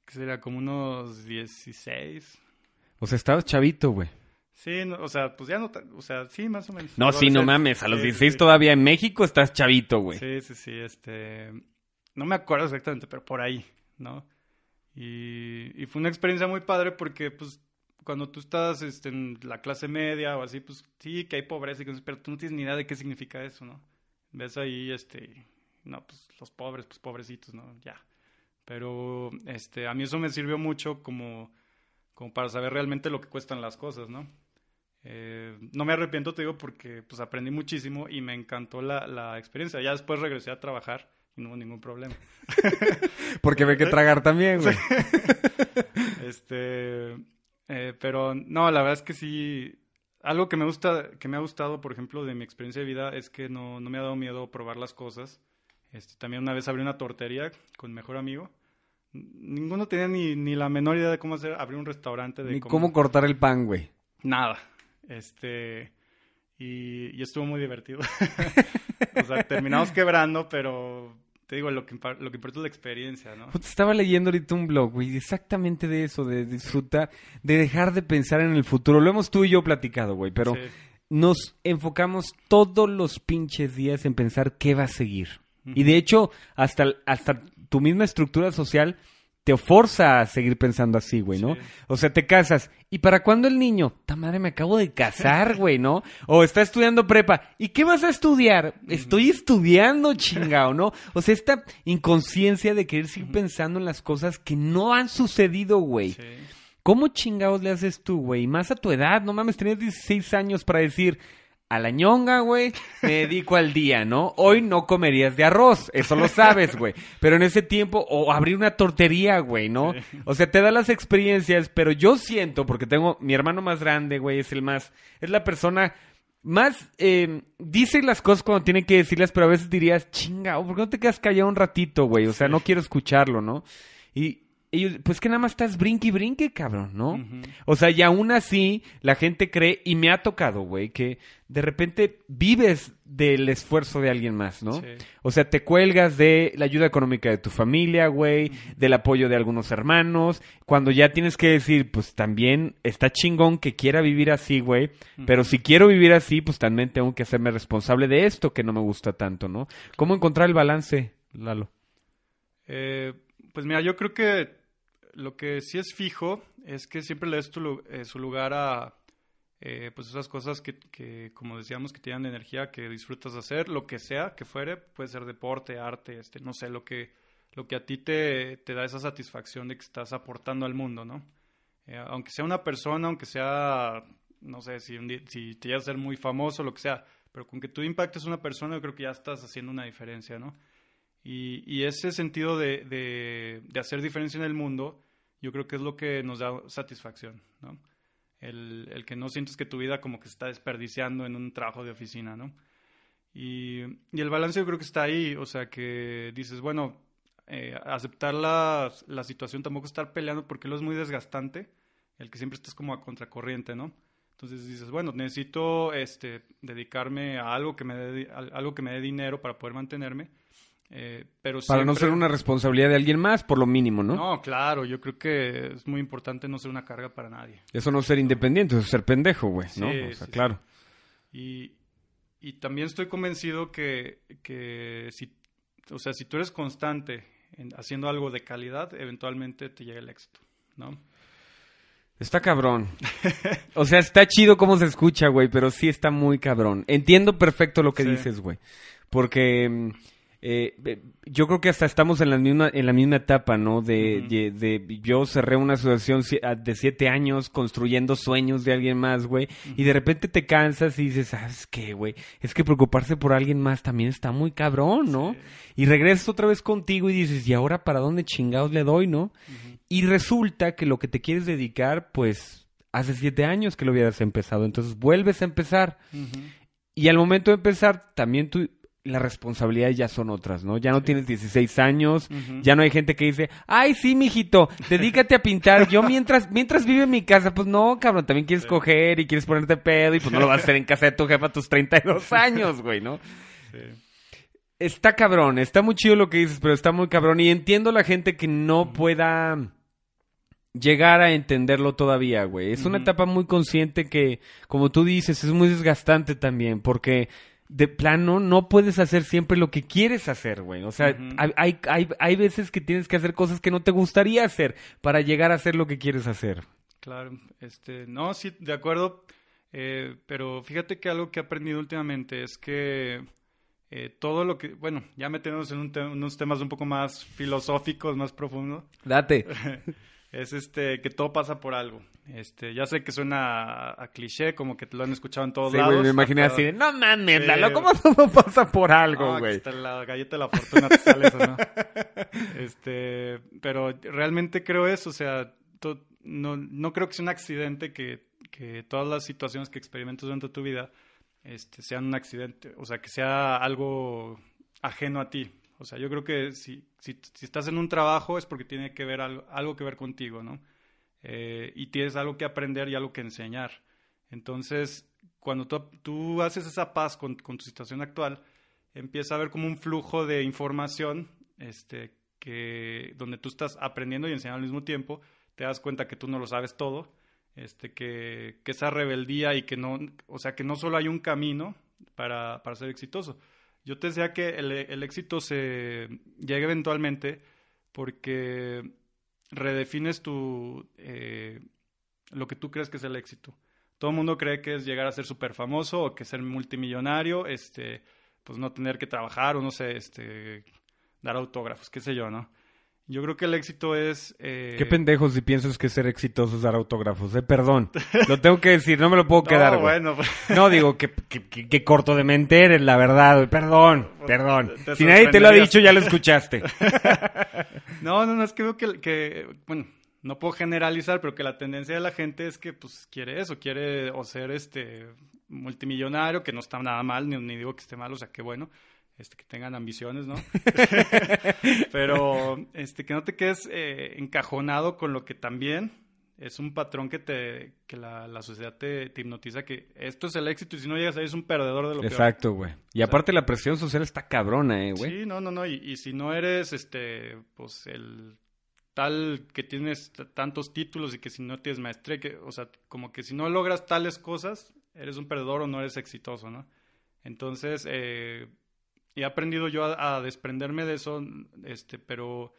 que sería como unos 16. O sea, estabas chavito, güey. Sí, no, o sea, pues ya no, o sea, sí, más o menos. No, sí, no mames. A los Sí, 16 sí. todavía en México estás chavito, güey. Sí, sí, sí, este, no me acuerdo exactamente, pero por ahí, ¿no? Y, y fue una experiencia muy padre porque, pues, cuando tú estás este, en la clase media o así, pues sí, que hay pobreza y cosas, pero tú no tienes ni idea de qué significa eso, ¿no? Ves ahí, este, no, pues los pobres, pues pobrecitos, ¿no? Ya. Pero, este, a mí eso me sirvió mucho como, como para saber realmente lo que cuestan las cosas, ¿no? Eh, no me arrepiento, te digo, porque pues aprendí muchísimo y me encantó la, la experiencia. Ya después regresé a trabajar y no hubo ningún problema. Porque ve que tragar también, güey. este, eh, pero no, la verdad es que sí, algo que me gusta, que me ha gustado, por ejemplo, de mi experiencia de vida es que no, no me ha dado miedo probar las cosas. Este, también una vez abrí una tortería con mi mejor amigo. Ninguno tenía ni, ni la menor idea de cómo hacer, abrir un restaurante. De Ni cómo cortar el pan, güey. Nada. Este, y, y estuvo muy divertido. o sea, terminamos quebrando, pero te digo, lo que, lo que importa es la experiencia, ¿no? Estaba leyendo ahorita un blog, güey, exactamente de eso, de disfrutar, de dejar de pensar en el futuro. Lo hemos tú y yo platicado, güey, pero Sí. nos enfocamos todos los pinches días en pensar qué va a seguir. Y de hecho, hasta, hasta tu misma estructura social te forza a seguir pensando así, güey, ¿no? Sí. O sea, te casas. ¿Y para cuándo el niño? Ta madre, me acabo de casar, güey, ¿no? O está estudiando prepa. ¿Y qué vas a estudiar? Estoy estudiando, chingao, ¿no? O sea, esta inconsciencia de querer seguir pensando en las cosas que no han sucedido, güey. Sí. ¿Cómo chingados le haces tú, güey? Más a tu edad, no mames, tenías 16 años para decir, a la ñonga, güey, me dedico al día, ¿no? Hoy no comerías de arroz, eso lo sabes, güey. Pero en ese tiempo, o abrir una tortería, güey, ¿no? O sea, te da las experiencias, pero yo siento, porque tengo, mi hermano más grande, güey, es el más, es la persona más, eh, dice las cosas cuando tiene que decirlas, pero a veces dirías, chinga, ¿por qué no te quedas callado un ratito, güey? O sea, no quiero escucharlo, ¿no? Y ellos, pues que nada más estás brinque y brinque, cabrón, ¿no? O sea, y aún así, la gente cree, y me ha tocado, güey, que de repente vives del esfuerzo de alguien más, ¿no? Sí. O sea, te cuelgas de la ayuda económica de tu familia, güey, del apoyo de algunos hermanos, cuando ya tienes que decir, pues también está chingón que quiera vivir así, güey, pero si quiero vivir así, pues también tengo que hacerme responsable de esto que no me gusta tanto, ¿no? ¿Cómo encontrar el balance, Lalo? Eh, pues mira, yo creo que lo que sí es fijo es que siempre le des tu eh, su lugar a eh, pues esas cosas que, que, como decíamos, que te dan energía, que disfrutas hacer, lo que sea que fuere, puede ser deporte, arte, este, no sé, lo que, lo que a ti te, te da esa satisfacción de que estás aportando al mundo, ¿no? Eh, aunque sea una persona, aunque sea, no sé, si, si te llegas a ser muy famoso, lo que sea, pero con que tú impactes a una persona, yo creo que ya estás haciendo una diferencia, ¿no? Y, y ese sentido de, de, de hacer diferencia en el mundo, yo creo que es lo que nos da satisfacción, ¿no? El, el que no sientes que tu vida como que se está desperdiciando en un trabajo de oficina, ¿no? Y, y el balance yo creo que está ahí, o sea, que dices, bueno, eh, aceptar la, la situación, tampoco estar peleando porque lo es muy desgastante, el que siempre estás como a contracorriente, ¿no? Entonces dices, bueno, necesito este, dedicarme a algo que me dé, algo que me dé dinero para poder mantenerme, eh, pero Para no ser una responsabilidad de alguien más, por lo mínimo, ¿no? No, claro, yo creo que es muy importante no ser una carga para nadie. Eso no es ser independiente, eso es ser pendejo, güey, ¿no? Sí, o sea, sí, claro. Y, y también estoy convencido que, que si, o sea, si tú eres constante en haciendo algo de calidad, eventualmente te llega el éxito, ¿no? Está cabrón. O sea, está chido cómo se escucha, güey, pero sí está muy cabrón. Entiendo perfecto lo que dices, güey. Porque mm, eh, yo creo que hasta estamos en la misma, en la misma etapa, ¿no? De, de, de- yo cerré una asociación ah, de siete años construyendo sueños de alguien más, güey. Y de repente te cansas y dices, ¿sabes qué, güey? Es que preocuparse por alguien más también está muy cabrón, ¿no? Y regresas otra vez contigo y dices, ¿y ahora para dónde chingados le doy, no? Y resulta que lo que te quieres dedicar, pues, hace siete años que lo hubieras empezado. Entonces vuelves a empezar. Y al momento de empezar, también tú, las responsabilidades ya son otras, ¿no? Ya no tienes 16 años, ya no hay gente que dice, ay, sí, mijito, dedícate a pintar. Yo mientras, mientras vive en mi casa, pues no, cabrón, también quieres Sí. coger y quieres ponerte pedo y pues no lo vas a hacer en casa de tu jefa a tus 32 años, güey, ¿no? Sí. Está cabrón, está muy chido lo que dices, pero está muy cabrón. Y entiendo la gente que no pueda llegar a entenderlo todavía, güey. Es una etapa muy consciente que, como tú dices, es muy desgastante también, porque de plano no puedes hacer siempre lo que quieres hacer, güey. O sea, hay, hay, hay, hay veces que tienes que hacer cosas que no te gustaría hacer para llegar a hacer lo que quieres hacer. Claro, este, no, sí, de acuerdo, eh, pero fíjate que algo que he aprendido últimamente es que eh, todo lo que, bueno, ya metiéndonos en un te- unos temas un poco más filosóficos, más profundos, Date. es este que todo pasa por algo. Este, ya sé que suena a, cliché, como que te lo han escuchado en todos sí, lados. Güey, me imaginé así de, no mames, Lalo, ¿cómo todo pasa por algo, güey? No, la galleta de la fortuna te sale eso, ¿no? este, pero realmente creo eso, o sea, no, no creo que sea un accidente que, que todas las situaciones que experimentas durante tu vida este, sean un accidente, o sea, que sea algo ajeno a ti. O sea, yo creo que si, si, si estás en un trabajo es porque tiene que ver algo, algo que ver contigo, ¿no? Eh, y tienes algo que aprender y algo que enseñar. Entonces, cuando tú, tú haces esa paz con, con, tu situación actual, empieza a haber como un flujo de información este, que, donde tú estás aprendiendo y enseñando al mismo tiempo, te das cuenta que tú no lo sabes todo, este, que, que esa rebeldía y que no, o sea, que no solo hay un camino para, para ser exitoso. Yo te decía que el, el éxito se llega eventualmente porque redefines tu, eh, lo que tú crees que es el éxito. Todo el mundo cree que es llegar a ser súper famoso o que ser multimillonario, este, pues no tener que trabajar o no sé, este, dar autógrafos, qué sé yo, ¿no? Yo creo que el éxito es... Eh... Qué pendejo si piensas que ser exitoso es dar autógrafos, eh, perdón. Lo tengo que decir, no me lo puedo quedar, no, bueno, pues... No, digo, que, que, que, corto de mente eres, la verdad, perdón, pues, perdón. si nadie te lo ha dicho, ya lo escuchaste. no, no, no, es que veo que, que, bueno, no puedo generalizar, pero que la tendencia de la gente es que, pues, quiere eso, quiere o ser, este, multimillonario, que no está nada mal, ni, ni digo que esté mal, o sea, qué bueno este, que tengan ambiciones, ¿no? Pero este, que no te quedes eh, encajonado con lo que también es un patrón que te que la, la sociedad te, hipnotiza que esto es el éxito y si no llegas ahí es un perdedor de lo que Exacto, güey. Y aparte la presión social está cabrona, eh, güey. Sí, no, no, no. Y, y, si no eres, este, pues el tal que tienes tantos títulos y que si no tienes maestría, que, o sea, como que si no logras tales cosas, eres un perdedor o no eres exitoso, ¿no? Entonces, eh, y he aprendido yo a, desprenderme de eso, este, pero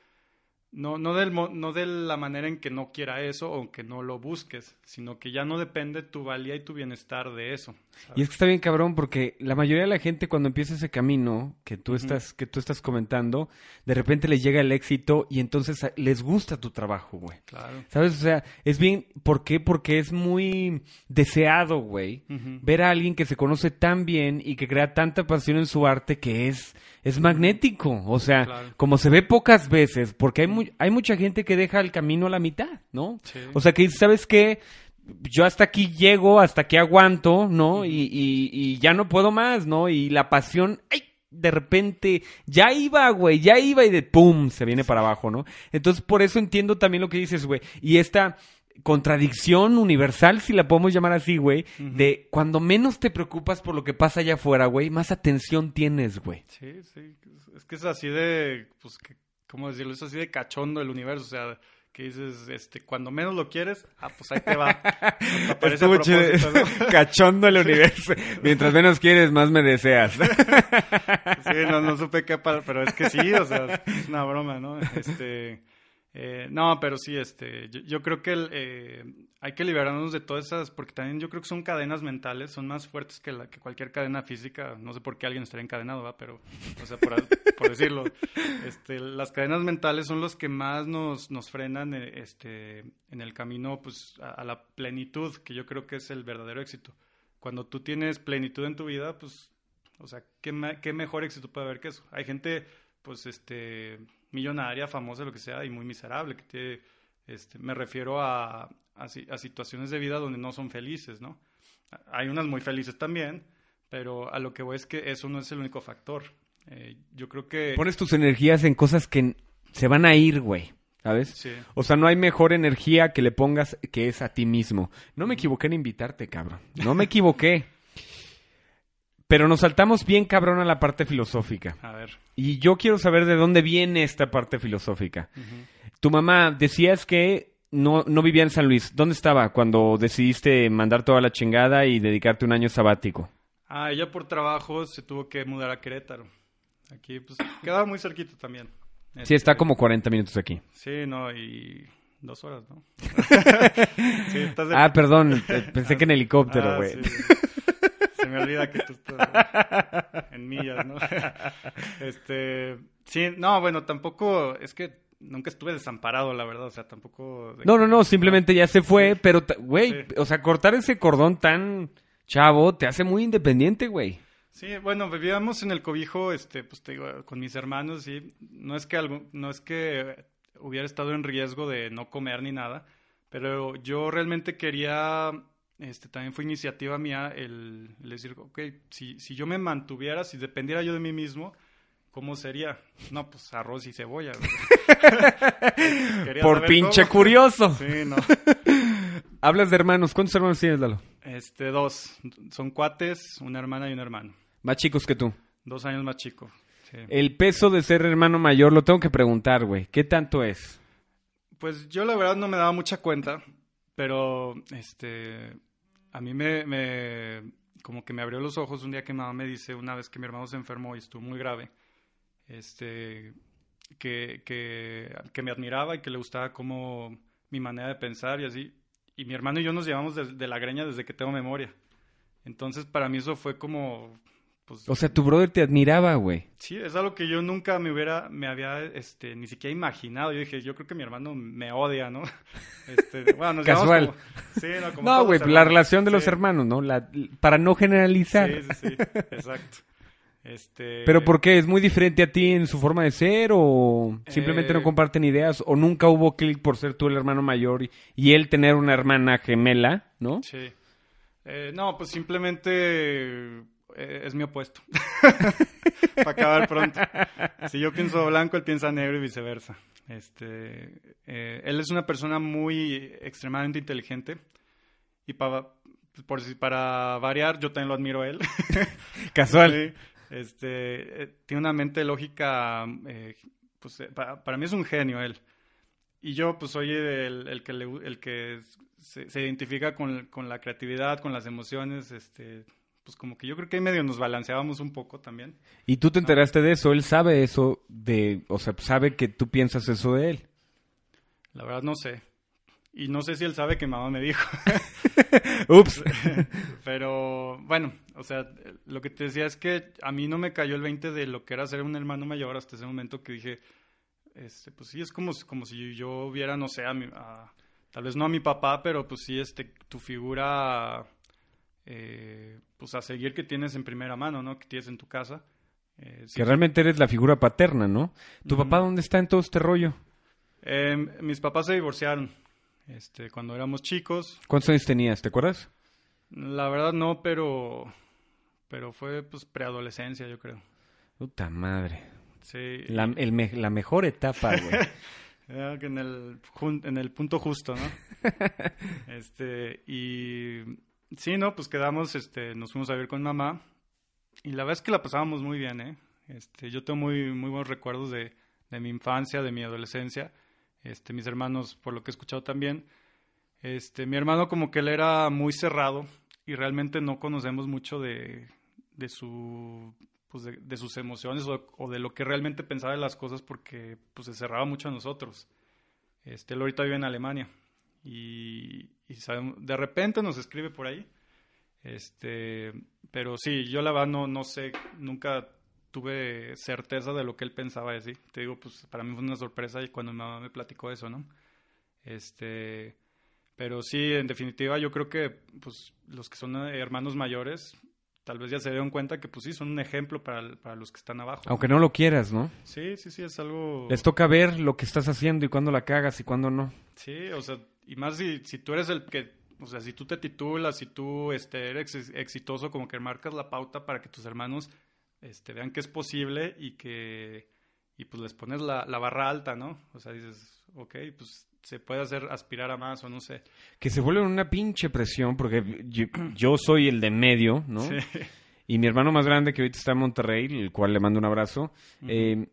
no, no, del, no de la manera en que no quiera eso o que no lo busques, sino que ya no depende tu valía y tu bienestar de eso. Y es que está bien cabrón porque la mayoría de la gente cuando empieza ese camino que tú estás que tú estás comentando, de repente les llega el éxito y entonces les gusta tu trabajo, güey. Claro. ¿Sabes? O sea, es bien, ¿por qué? Porque es muy deseado, güey, ver a alguien que se conoce tan bien y que crea tanta pasión en su arte que es es magnético, o sea, como se ve pocas veces, porque hay hay mucha gente que deja el camino a la mitad, ¿no? O sea, que ¿sabes qué? yo hasta aquí llego, hasta aquí aguanto, ¿no? Y, y, ya no puedo más, ¿no? Y la pasión, ¡ay! De repente, ya iba, güey, ya iba y de pum, se viene para abajo, ¿no? Entonces, por eso entiendo también lo que dices, güey. Y esta contradicción universal, si la podemos llamar así, güey, de cuando menos te preocupas por lo que pasa allá afuera, güey, más atención tienes, güey. Sí, sí. Es que es así de, pues, ¿cómo decirlo? Es así de cachondo el universo, o sea que dices, este, cuando menos lo quieres, ah, pues ahí te va. Aparece Cachondo el universo. Mientras menos quieres, más me deseas. sí, no, no supe qué, pero es que sí, o sea, es una broma, ¿no? Este, eh, no, pero sí, este, yo, creo que eh, hay que liberarnos de todas esas, porque también yo creo que son cadenas mentales, son más fuertes que, la, que cualquier cadena física. No sé por qué alguien estaría encadenado, ¿va? pero, o sea, por, decirlo, este, las cadenas mentales son los que más nos, nos frenan eh, este, en el camino pues, a, la plenitud, que yo creo que es el verdadero éxito. Cuando tú tienes plenitud en tu vida, pues, o sea, ¿qué, qué mejor éxito puede haber que eso? Hay gente, pues, este millonaria, famosa, lo que sea, y muy miserable, que tiene, este, me refiero a, a, situaciones de vida donde no son felices, ¿no? Hay unas muy felices también, pero a lo que voy es que eso no es el único factor. Eh, yo creo que... Pones tus energías en cosas que se van a ir, güey. ¿Sabes? Sí. O sea, no hay mejor energía que le pongas que es a ti mismo. No me equivoqué en invitarte, cabrón. No me equivoqué. Pero nos saltamos bien cabrón a la parte filosófica. A ver. Y yo quiero saber de dónde viene esta parte filosófica. Tu mamá, decías que no, no vivía en San Luis. ¿Dónde estaba cuando decidiste mandar toda la chingada y dedicarte un año sabático? Ah, ella por trabajo se tuvo que mudar a Querétaro. Aquí, pues, quedaba muy cerquito también. Sí, está este, como 40 minutos aquí. Sí, no, y dos horas, ¿no? Ah, perdón, pensé que en helicóptero, ah, güey. Se me olvida que tú estás en millas, ¿no? este, sí, no, bueno, tampoco, es que nunca estuve desamparado, la verdad, o sea, tampoco... No, no, no, simplemente ya se fue, Sí. pero, güey, Sí. o sea, cortar ese cordón tan chavo te hace muy independiente, güey. Sí, bueno, vivíamos en el cobijo, este, pues te digo, con mis hermanos y no es que algo, no es que hubiera estado en riesgo de no comer ni nada, pero yo realmente quería, este, también fue iniciativa mía el, el decir, ok, si, si yo me mantuviera, si dependiera yo de mí mismo, ¿cómo sería? No, pues arroz y cebolla. Por pinche cómo. curioso. Sí, no. Hablas de hermanos. ¿Cuántos hermanos tienes, Lalo? Este, dos, son cuates, una hermana y un hermano, Más chicos que tú. dos años más chico. Sí. El peso de ser hermano mayor lo tengo que preguntar, güey. ¿Qué tanto es? Pues yo la verdad no me daba mucha cuenta, pero este a mí me, como que me abrió los ojos un día que mi mamá me dice una vez que mi hermano se enfermó y estuvo muy grave, este que, que, que me admiraba y que le gustaba como mi manera de pensar y así. Y mi hermano y yo nos llevamos de, de la greña desde que tengo memoria. Entonces para mí eso fue como pues, O sea, tu brother te admiraba, güey. Sí, es algo que yo nunca me hubiera, me había, este, ni siquiera imaginado. Yo dije, yo creo que mi hermano me odia, ¿no? Este, bueno, nos Casual. como- sí, no, como No, güey, la relación de los hermanos, ¿no? La- para no generalizar. Sí, sí, sí, exacto. Este, ¿Pero por qué? ¿Es muy diferente a ti en su forma de ser o simplemente Eh, no comparten ideas o nunca hubo clic por ser tú el hermano mayor y, y él tener una hermana gemela, ¿no? Sí. Eh, no, pues simplemente eh, es mi opuesto. Para acabar pronto. Si yo pienso blanco, él piensa negro y viceversa. Este, eh, él es una persona muy extremadamente inteligente y para, por, si- para variar, yo también lo admiro a él. Casual. Sí, este, eh, tiene una mente lógica, eh, pues eh, pa- para, mí es un genio él. Y yo pues soy el, el que, le- el que se, se identifica con, con la creatividad, con las emociones, este, pues como que yo creo que ahí medio nos balanceábamos un poco también. Y tú te enteraste de eso, él sabe eso de, o sea, sabe que tú piensas eso de él. La verdad no sé. Y no sé si él sabe que mamá me dijo. Ups. Pero bueno, o sea, lo que te decía es que a mí no me cayó el 20 de lo que era ser un hermano mayor hasta ese momento que dije, este, pues sí, es como, si- como si yo viera, no sé, a mi, a- tal vez no a mi papá, pero pues sí, este, tu figura, eh, pues a seguir que tienes en primera mano, ¿no? Que tienes en tu casa. Eh, sí, que realmente eres la figura paterna, ¿no? ¿Tu papá dónde está en todo este rollo? Eh, mis papás se divorciaron este, cuando éramos chicos. ¿Cuántos años tenías? ¿Te acuerdas? La verdad no, pero, pero fue pues preadolescencia, yo creo. Puta madre. Sí. La, el me- la mejor etapa, güey. El, en el punto justo, ¿no? este, y sí, ¿no? Pues quedamos, este, nos fuimos a ver con mamá y la verdad es que la pasábamos muy bien, ¿eh? Este, yo tengo muy, muy buenos recuerdos de, de mi infancia, de mi adolescencia, este, mis hermanos, por lo que he escuchado también. Este, mi hermano como que él era muy cerrado y realmente no conocemos mucho de, de su pues de, de sus emociones o, de lo que realmente pensaba de las cosas porque pues se cerraba mucho a nosotros. Este, él ahorita vive en Alemania y, y sabemos- de repente nos escribe por ahí. Este, pero sí, yo la verdad no, no sé, nunca tuve certeza de lo que él pensaba de sí. Te digo, pues para mí fue una sorpresa y cuando mi mamá me platicó eso, ¿no? Este, pero sí, en definitiva, yo creo que pues los que son eh, hermanos mayores tal vez ya se dieron cuenta que pues sí son un ejemplo para, para los que están abajo. Aunque no lo quieras, ¿no? Sí, sí, sí, es algo... Les toca ver lo que estás haciendo y cuándo la cagas y cuándo no. Sí, o sea, y más si, si tú eres el que, o sea, si tú te titulas, si tú este, eres ex- exitoso, como que marcas la pauta para que tus hermanos este, vean que es posible y que, y pues les pones la, la barra alta, ¿no? O sea, dices, ok, pues se puede hacer aspirar a más o no sé. Que se vuelve una pinche presión porque yo, yo soy el de medio, ¿no? Sí. Y mi hermano más grande que ahorita está en Monterrey, el cual le mando un abrazo, eh,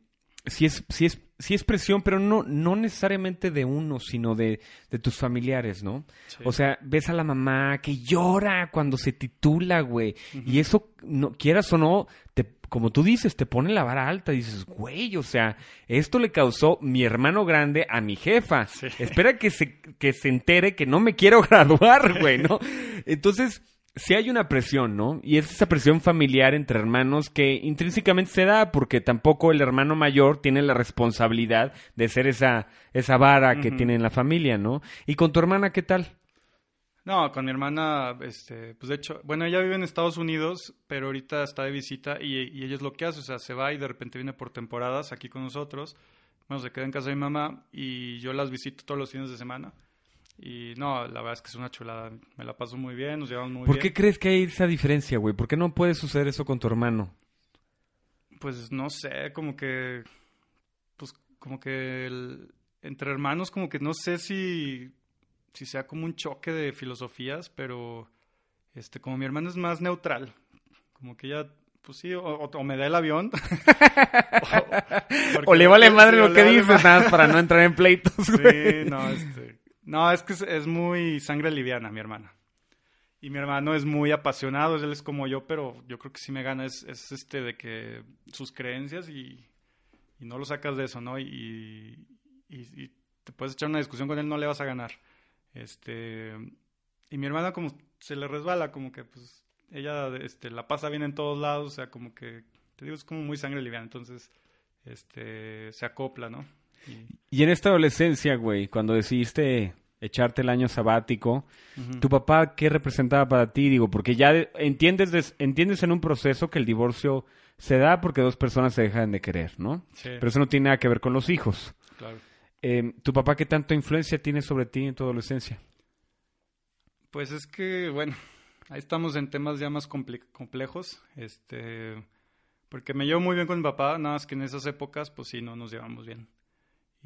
sí, es, sí, es, sí es presión, pero no, no necesariamente de uno, sino de, de tus familiares, ¿no? Sí. O sea, ves a la mamá que llora cuando se titula, güey. Y eso, no, quieras o no, te, como tú dices, te pone la vara alta. Dices, güey, o sea, esto le causó mi hermano grande a mi jefa. Sí. Espera que se, que se entere que no me quiero graduar, güey, ¿no? Entonces, si hay una presión, ¿no? Y es esa presión familiar entre hermanos que intrínsecamente se da porque tampoco el hermano mayor tiene la responsabilidad de ser esa, esa vara que tiene en la familia, ¿no? ¿Y con tu hermana qué tal? No, con mi hermana, este, pues de hecho, bueno, ella vive en Estados Unidos, pero ahorita está de visita y, y ella es lo que hace, o sea, se va y de repente viene por temporadas aquí con nosotros. Bueno, se queda en casa de mi mamá y yo las visito todos los fines de semana. Y no, la verdad es que es una chulada. Me la paso muy bien, nos llevamos muy ¿Por bien. qué crees que hay esa diferencia, güey? ¿Por qué no puede suceder eso con tu hermano? Pues no sé, como que. Pues como que el- entre hermanos, como que no sé si. Si sea como un choque de filosofías, pero. Este, como mi hermano es más neutral. Como que ella. Pues sí, o, o- me da el avión. O le vale madre Sí, lo que dices, nada para no entrar en pleitos, güey. Sí, no, este. No, es que es, es muy sangre liviana, mi hermana. Y mi hermano es muy apasionado, él es como yo, pero yo creo que sí me gana, es, es este de que sus creencias y, y no lo sacas de eso, ¿no? Y, y- y te puedes echar una discusión con él, no le vas a ganar. Este. Y mi hermana, como se le resbala, como que pues ella este, la pasa bien en todos lados, o sea, como que, te digo, es como muy sangre liviana, entonces, este, se acopla, ¿no? Y- en esta adolescencia, güey, cuando decidiste echarte el año sabático. ¿tu papá qué representaba para ti? Digo, porque ya de- entiendes, des- entiendes en un proceso que el divorcio se da porque dos personas se dejan de querer, ¿no? Sí, Pero eso no tiene nada que ver con los hijos. claro. Eh, ¿Tu papá qué tanta influencia tiene sobre ti en tu adolescencia? Pues es que, bueno, ahí estamos en temas ya más comple- complejos, este, porque me llevo muy bien con mi papá, nada más que en esas épocas, pues sí, no nos llevamos bien.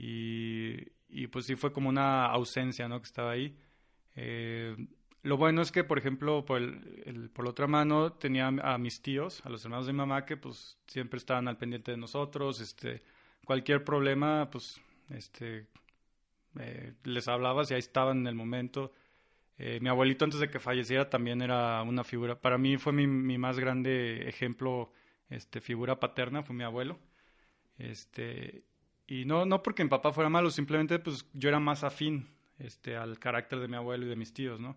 Y, y pues sí fue como una ausencia, ¿no? Que estaba ahí. Eh, lo bueno es que, por ejemplo, por, el, el- por la otra mano tenía a mis tíos, a los hermanos de mi mamá, que pues siempre estaban al pendiente de nosotros, este, cualquier problema, pues, este, eh, les hablabas y ahí estaban en el momento. Eh, mi abuelito antes de que falleciera también era una figura, para mí fue mi, mi más grande ejemplo, este, figura paterna, fue mi abuelo. Este, y no, no porque mi papá fuera malo, simplemente pues yo era más afín este, al carácter de mi abuelo y de mis tíos, ¿no?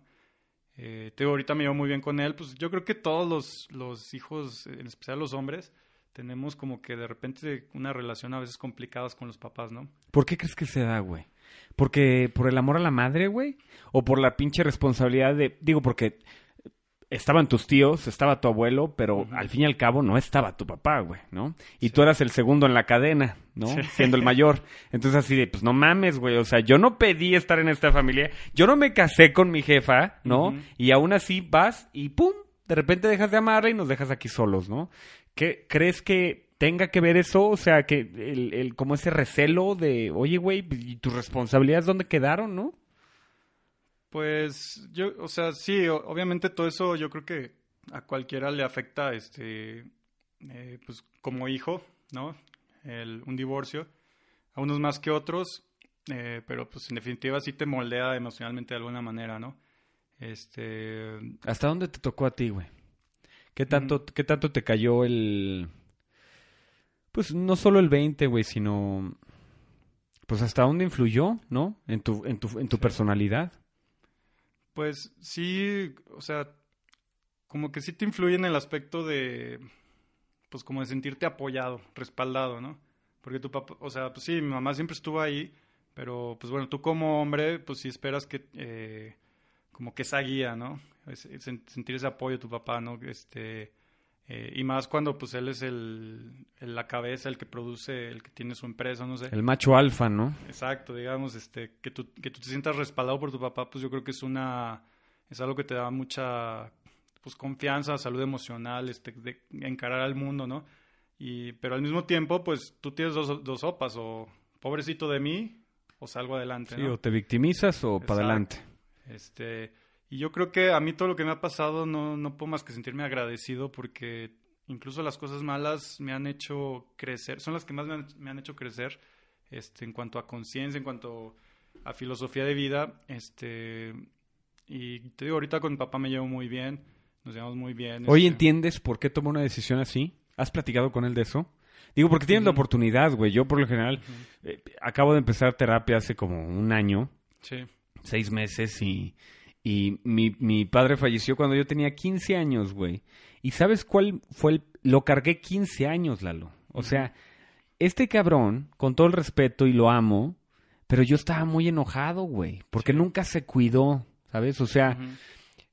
Eh, ahorita me llevo muy bien con él, pues yo creo que todos los, los hijos, en especial los hombres, tenemos como que de repente una relación a veces complicadas con los papás, ¿no? ¿Por qué crees que se da, güey? ¿Porque por el amor a la madre, güey? ¿O por la pinche responsabilidad de... Digo, porque estaban tus tíos, estaba tu abuelo, pero al fin y al cabo no estaba tu papá, güey, ¿no? Y tú eras el segundo en la cadena, ¿no? Siendo el mayor. Entonces así de, pues no mames, güey, o sea, yo no pedí estar en esta familia, yo no me casé con mi jefa, ¿no? Y aún así vas y ¡pum! De repente dejas de amarla y nos dejas aquí solos, ¿no? ¿Qué crees que tenga que ver eso? O sea, que el, el como ese recelo de, oye, güey, ¿y tus responsabilidades dónde quedaron, no? Pues yo, o sea, sí, obviamente todo eso yo creo que a cualquiera le afecta, este, eh, pues como hijo, ¿no? El, un divorcio, a unos más que otros, eh, pero pues en definitiva sí te moldea emocionalmente de alguna manera, ¿no? Este, ¿Hasta dónde te tocó a ti, güey? ¿Qué tanto, ¿Qué tanto te cayó el... Pues no solo el 20, güey, sino... Pues hasta dónde influyó, ¿no? En tu, en tu, en tu personalidad. Pues sí, o sea, como que sí te influye en el aspecto de, pues como de sentirte apoyado, respaldado, ¿no? Porque tu papá, o sea, pues sí, mi mamá siempre estuvo ahí, pero pues bueno, tú como hombre, pues sí esperas que, eh, como que esa guía, ¿no? Es- es sen- sentir ese apoyo de tu papá, ¿no? Este, eh, y más cuando pues él es el, el- la cabeza, el que produce, el que tiene su empresa, no sé. El macho alfa, ¿no? Exacto, digamos, este, que tú, que tú te sientas respaldado por tu papá, pues yo creo que es una, es algo que te da mucha, pues confianza, salud emocional, este, de encarar al mundo, ¿no? Y, pero al mismo tiempo, pues tú tienes dos, dos sopas, o pobrecito de mí, o salgo adelante, Sí, ¿no? o te victimizas o para adelante. Este, y yo creo que a mí todo lo que me ha pasado no, no puedo más que sentirme agradecido porque incluso las cosas malas me han hecho crecer, son las que más me han, me han hecho crecer este, en cuanto a conciencia, en cuanto a filosofía de vida. Este, y te digo, ahorita con mi papá me llevo muy bien, nos llevamos muy bien. Hoy este, entiendes por qué tomó una decisión así. ¿Has platicado con él de eso? Digo, porque tienes la oportunidad, güey. Yo, por lo general, eh, acabo de empezar terapia hace como un año, Sí, seis meses, y, Y mi, mi padre falleció cuando yo tenía 15 años, güey. ¿Y sabes cuál fue el...? Lo cargué 15 años, Lalo. O sea, este cabrón, con todo el respeto y lo amo, pero yo estaba muy enojado, güey, porque nunca se cuidó, ¿sabes? O sea,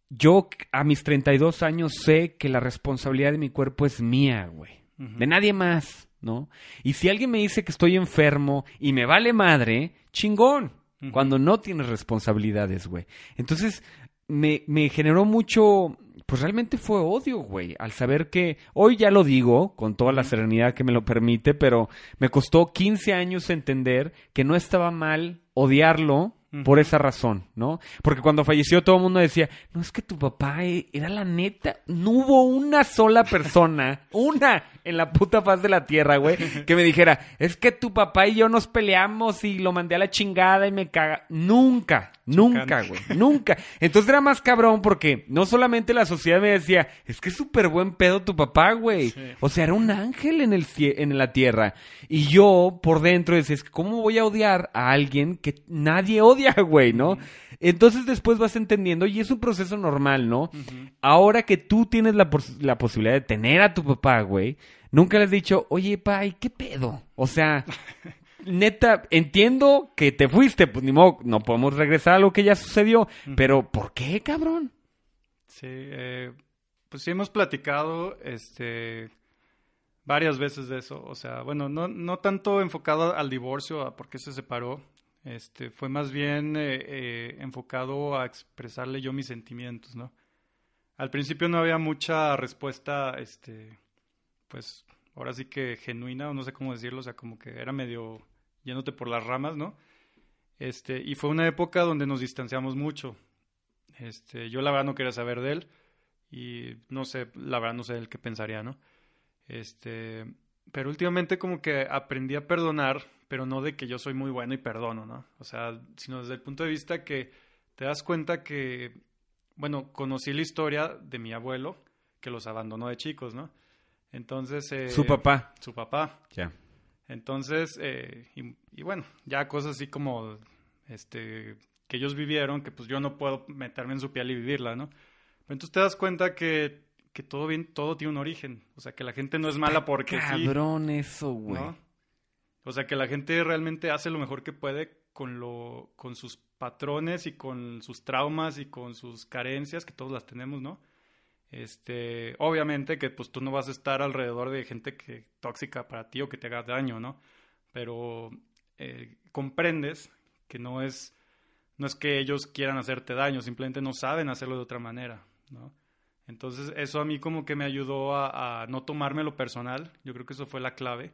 yo a mis 32 años sé que la responsabilidad de mi cuerpo es mía, güey. De nadie más, ¿no? Y si alguien me dice que estoy enfermo y me vale madre, chingón cuando no tienes responsabilidades, güey. Entonces, me, me generó mucho, pues realmente fue odio, güey, al saber que hoy ya lo digo con toda la serenidad que me lo permite, pero me costó 15 años entender que no estaba mal odiarlo por esa razón, ¿no? Porque cuando falleció todo el mundo decía, no es que tu papá eh, era la neta, no hubo una sola persona, una en la puta faz de la tierra, güey, que me dijera, es que tu papá y yo nos peleamos y lo mandé a la chingada y me caga. Nunca, nunca, güey, nunca. Entonces era más cabrón porque no solamente la sociedad me decía, es que es súper buen pedo tu papá, güey. O sea, era un ángel en, el, en la tierra. Y yo por dentro decía, ¿cómo voy a odiar a alguien que nadie odia, güey, no? Entonces después vas entendiendo y es un proceso normal, ¿no? Ahora que tú tienes la, la posibilidad de tener a tu papá, güey, nunca le has dicho, oye, pai, ¿qué pedo? O sea, neta, entiendo que te fuiste, pues ni modo, no podemos regresar a lo que ya sucedió, pero ¿por qué, cabrón? Sí, eh, pues sí hemos platicado, este, varias veces de eso, o sea, bueno, no, no tanto enfocado al divorcio, a por qué se separó, este, fue más bien eh, eh, enfocado a expresarle yo mis sentimientos, ¿no? Al principio no había mucha respuesta, este, pues, ahora sí que genuina, o no sé cómo decirlo, o sea, como que era medio yéndote por las ramas, ¿no? Este, y fue una época donde nos distanciamos mucho. Este, yo la verdad no quería saber de él y no sé, la verdad no sé el qué pensaría, ¿no? Este, pero últimamente como que aprendí a perdonar pero no de que yo soy muy bueno y perdono, ¿no? O sea, sino desde el punto de vista que te das cuenta que, bueno, conocí la historia de mi abuelo que los abandonó de chicos, ¿no? Entonces... Eh, su papá. Su papá. Ya. Entonces, eh, y, bueno, ya cosas así como, este, que ellos vivieron, que pues yo no puedo meterme en su piel y vivirla, ¿no? Pero entonces te das cuenta que, que todo bien, todo tiene un origen. O sea, que la gente no es mala porque Cabrón eso, güey. O sea, que la gente realmente hace lo mejor que puede con, lo, con sus patrones y con sus traumas y con sus carencias, que todos las tenemos, ¿no? Este, obviamente que pues tú no vas a estar alrededor de gente que tóxica para ti o que te haga daño, ¿no? Pero eh, comprendes que no es, no es que ellos quieran hacerte daño, simplemente no saben hacerlo de otra manera, ¿no? Entonces eso a mí como que me ayudó a, a no tomármelo personal, yo creo que eso fue la clave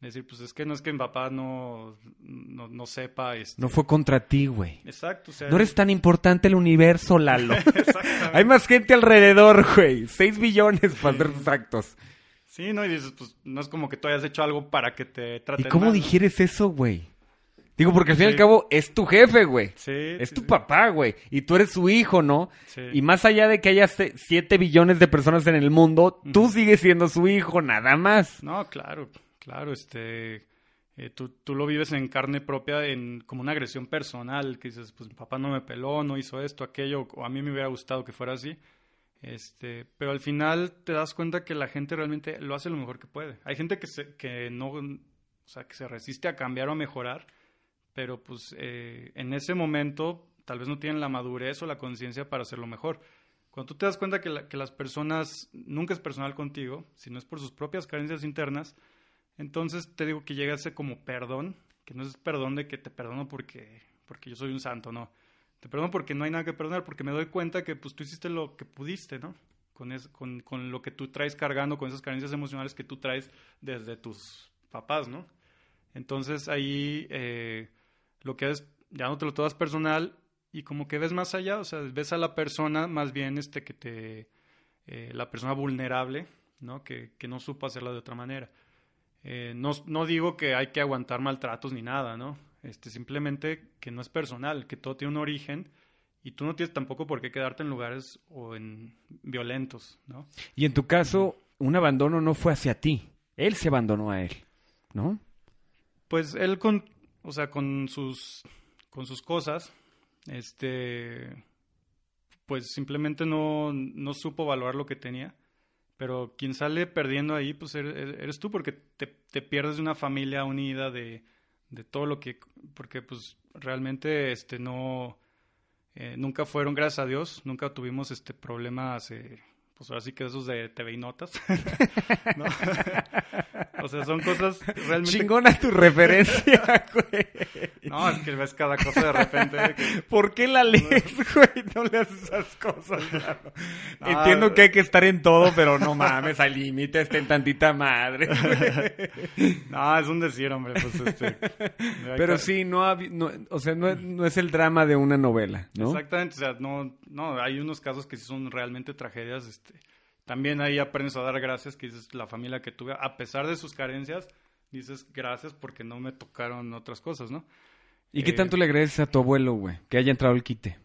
Decir, pues es que no es que mi papá no, no, sepa. Este... No fue contra ti, güey. Exacto. O sea, no eres tan importante el universo, Lalo. Hay más gente alrededor, güey. Seis billones para ser exactos. Sí, ¿no? Y dices, pues no es como que tú hayas hecho algo para que te traten ¿Y cómo digieres eso, güey? Digo, porque al fin y al cabo es tu jefe, güey. Sí. Es tu papá, güey. Y tú eres su hijo, ¿no? Sí. Y más allá de que haya siete billones de personas en el mundo, tú sigues siendo su hijo, nada más. No, claro. Claro, este, eh, tú, tú, lo vives en carne propia en, como una agresión personal, que dices, pues mi papá no me peló, no hizo esto, aquello, o a mí me hubiera gustado que fuera así. Este, pero al final te das cuenta que la gente realmente lo hace lo mejor que puede. Hay gente que, se, que no, o sea, que se resiste a cambiar o a mejorar, pero pues eh, en ese momento tal vez no tienen la madurez o la conciencia para hacerlo mejor. Cuando tú te das cuenta que, que las personas nunca es personal contigo, sino es por sus propias carencias internas, entonces te digo que llega ese como perdón, que no es perdón de que te perdono porque, porque yo soy un santo, no. Te perdono porque no hay nada que perdonar, porque me doy cuenta que pues tú hiciste lo que pudiste, ¿no? Con, con, con lo que tú traes cargando, con esas carencias emocionales que tú traes desde tus papás, ¿no? Entonces ahí eh, lo que es, ya no te lo tomas personal y como que ves más allá, o sea, ves a la persona más bien este que te, eh, la persona vulnerable, ¿no? Que, que no supo hacerla de otra manera. Eh, no, no, digo que hay que aguantar maltratos ni nada, ¿no? Este, simplemente que no es personal, que todo tiene un origen y tú no tienes tampoco por qué quedarte en lugares o en violentos, ¿no? Y en tu caso, un abandono no fue hacia ti, él se abandonó a él, ¿no? Pues él con, o sea, con sus, con sus cosas, este, pues simplemente no, no supo valorar lo que tenía. Pero quien sale perdiendo ahí, pues eres, eres tú, porque te, te, pierdes de una familia unida, de, de, todo lo que... Porque pues realmente este, no... Eh, nunca fueron, gracias a Dios, nunca tuvimos este problemas... Eh, pues ahora sí que esos de TV y Notas. o sea, son cosas realmente... Chingona tu referencia, güey. No, es que ves cada cosa de repente. ¿Por qué la lees, güey? No leas esas cosas, claro. Entiendo que hay que estar en todo, pero no mames, al límite, está en tantita madre. no, es un decir, hombre. Pues este... Pero sí, no, no o sea, no, no, es el drama de una novela, ¿no? Exactamente, o sea, no, no, hay unos casos que sí son realmente tragedias, este, también ahí aprendes a dar gracias, que dices la familia que tuve, a pesar de sus carencias, dices gracias porque no me tocaron otras cosas, ¿no? ¿Y qué eh, tanto le agradeces a tu abuelo, güey, que haya entrado el quite?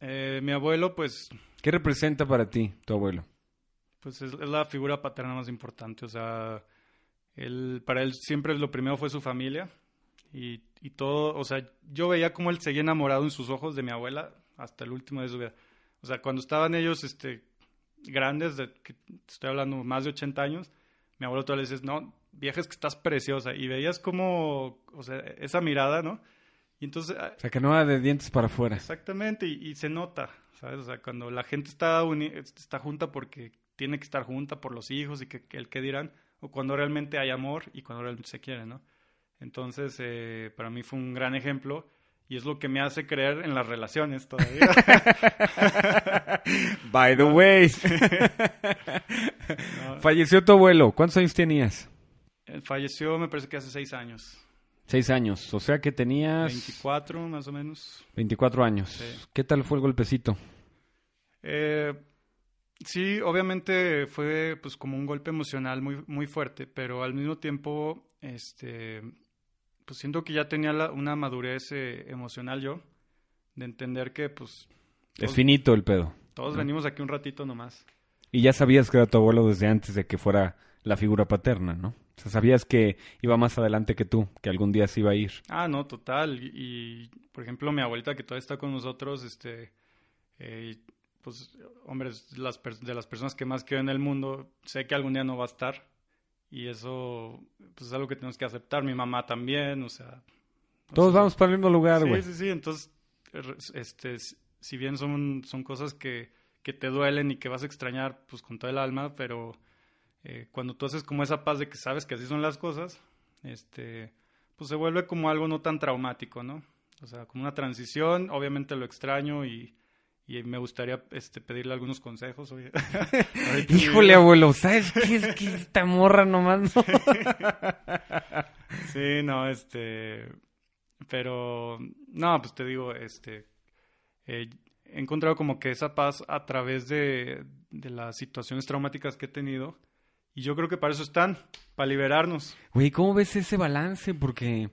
Eh, mi abuelo, pues... ¿Qué representa para ti tu abuelo? Pues es, la figura paterna más importante, o sea, él, para él siempre lo primero fue su familia y, y todo, o sea, yo veía cómo él seguía enamorado en sus ojos de mi abuela hasta el último de su vida. O sea, cuando estaban ellos este, grandes, de, que estoy hablando más de 80 años, mi abuelo todavía le dices, no, vieja, es que estás preciosa. Y veías como, o sea, esa mirada, ¿no? Y entonces... Ah, o sea, que no va de dientes para afuera. Exactamente, y, se nota, ¿sabes? O sea, cuando la gente está, está junta porque tiene que estar junta por los hijos y que, el que dirán, o cuando realmente hay amor y cuando realmente se quiere, ¿no? Entonces, eh, para mí fue un gran ejemplo y es lo que me hace creer en las relaciones todavía. By the way. Falleció tu abuelo. ¿Cuántos años tenías? Eh, falleció, me parece que hace seis años. Seis años. O sea que tenías... 24, más o menos. 24 años. ¿Qué tal fue el golpecito? Eh, sí, obviamente fue pues como un golpe emocional muy, muy fuerte, pero al mismo tiempo, este pues siento que ya tenía una madurez eh, emocional yo, de entender que pues... es finito el pedo. Todos venimos aquí un ratito nomás. Y ya sabías que era tu abuelo desde antes de que fuera la figura paterna, ¿no? O sea, sabías que iba más adelante que tú, que algún día se iba a ir. Ah, no, total. Y, por ejemplo, mi abuelita que todavía está con nosotros, este, eh, pues, hombre, las de las personas que más quiero en el mundo, sé que algún día no va a estar. Y eso pues, es algo que tenemos que aceptar. Mi mamá también, o sea... Todos vamos para el mismo lugar, güey. Sí, sí, sí. Entonces, este, si bien son, son cosas que, que te duelen y que vas a extrañar pues con todo el alma, pero eh, cuando tú haces como esa paz de que sabes que así son las cosas, este, pues se vuelve como algo no tan traumático, ¿no? O sea, como una transición, obviamente lo extraño y, y me gustaría este, pedirle algunos consejos. Oye. Híjole, abuelo, ¿sabes qué es que esta morra nomás no? sí, no, este... Pero, no, pues te digo, este... Eh, he encontrado como que esa paz a través de, de las situaciones traumáticas que he tenido. Y yo creo que para eso están, para liberarnos. Güey, ¿cómo ves ese balance? Porque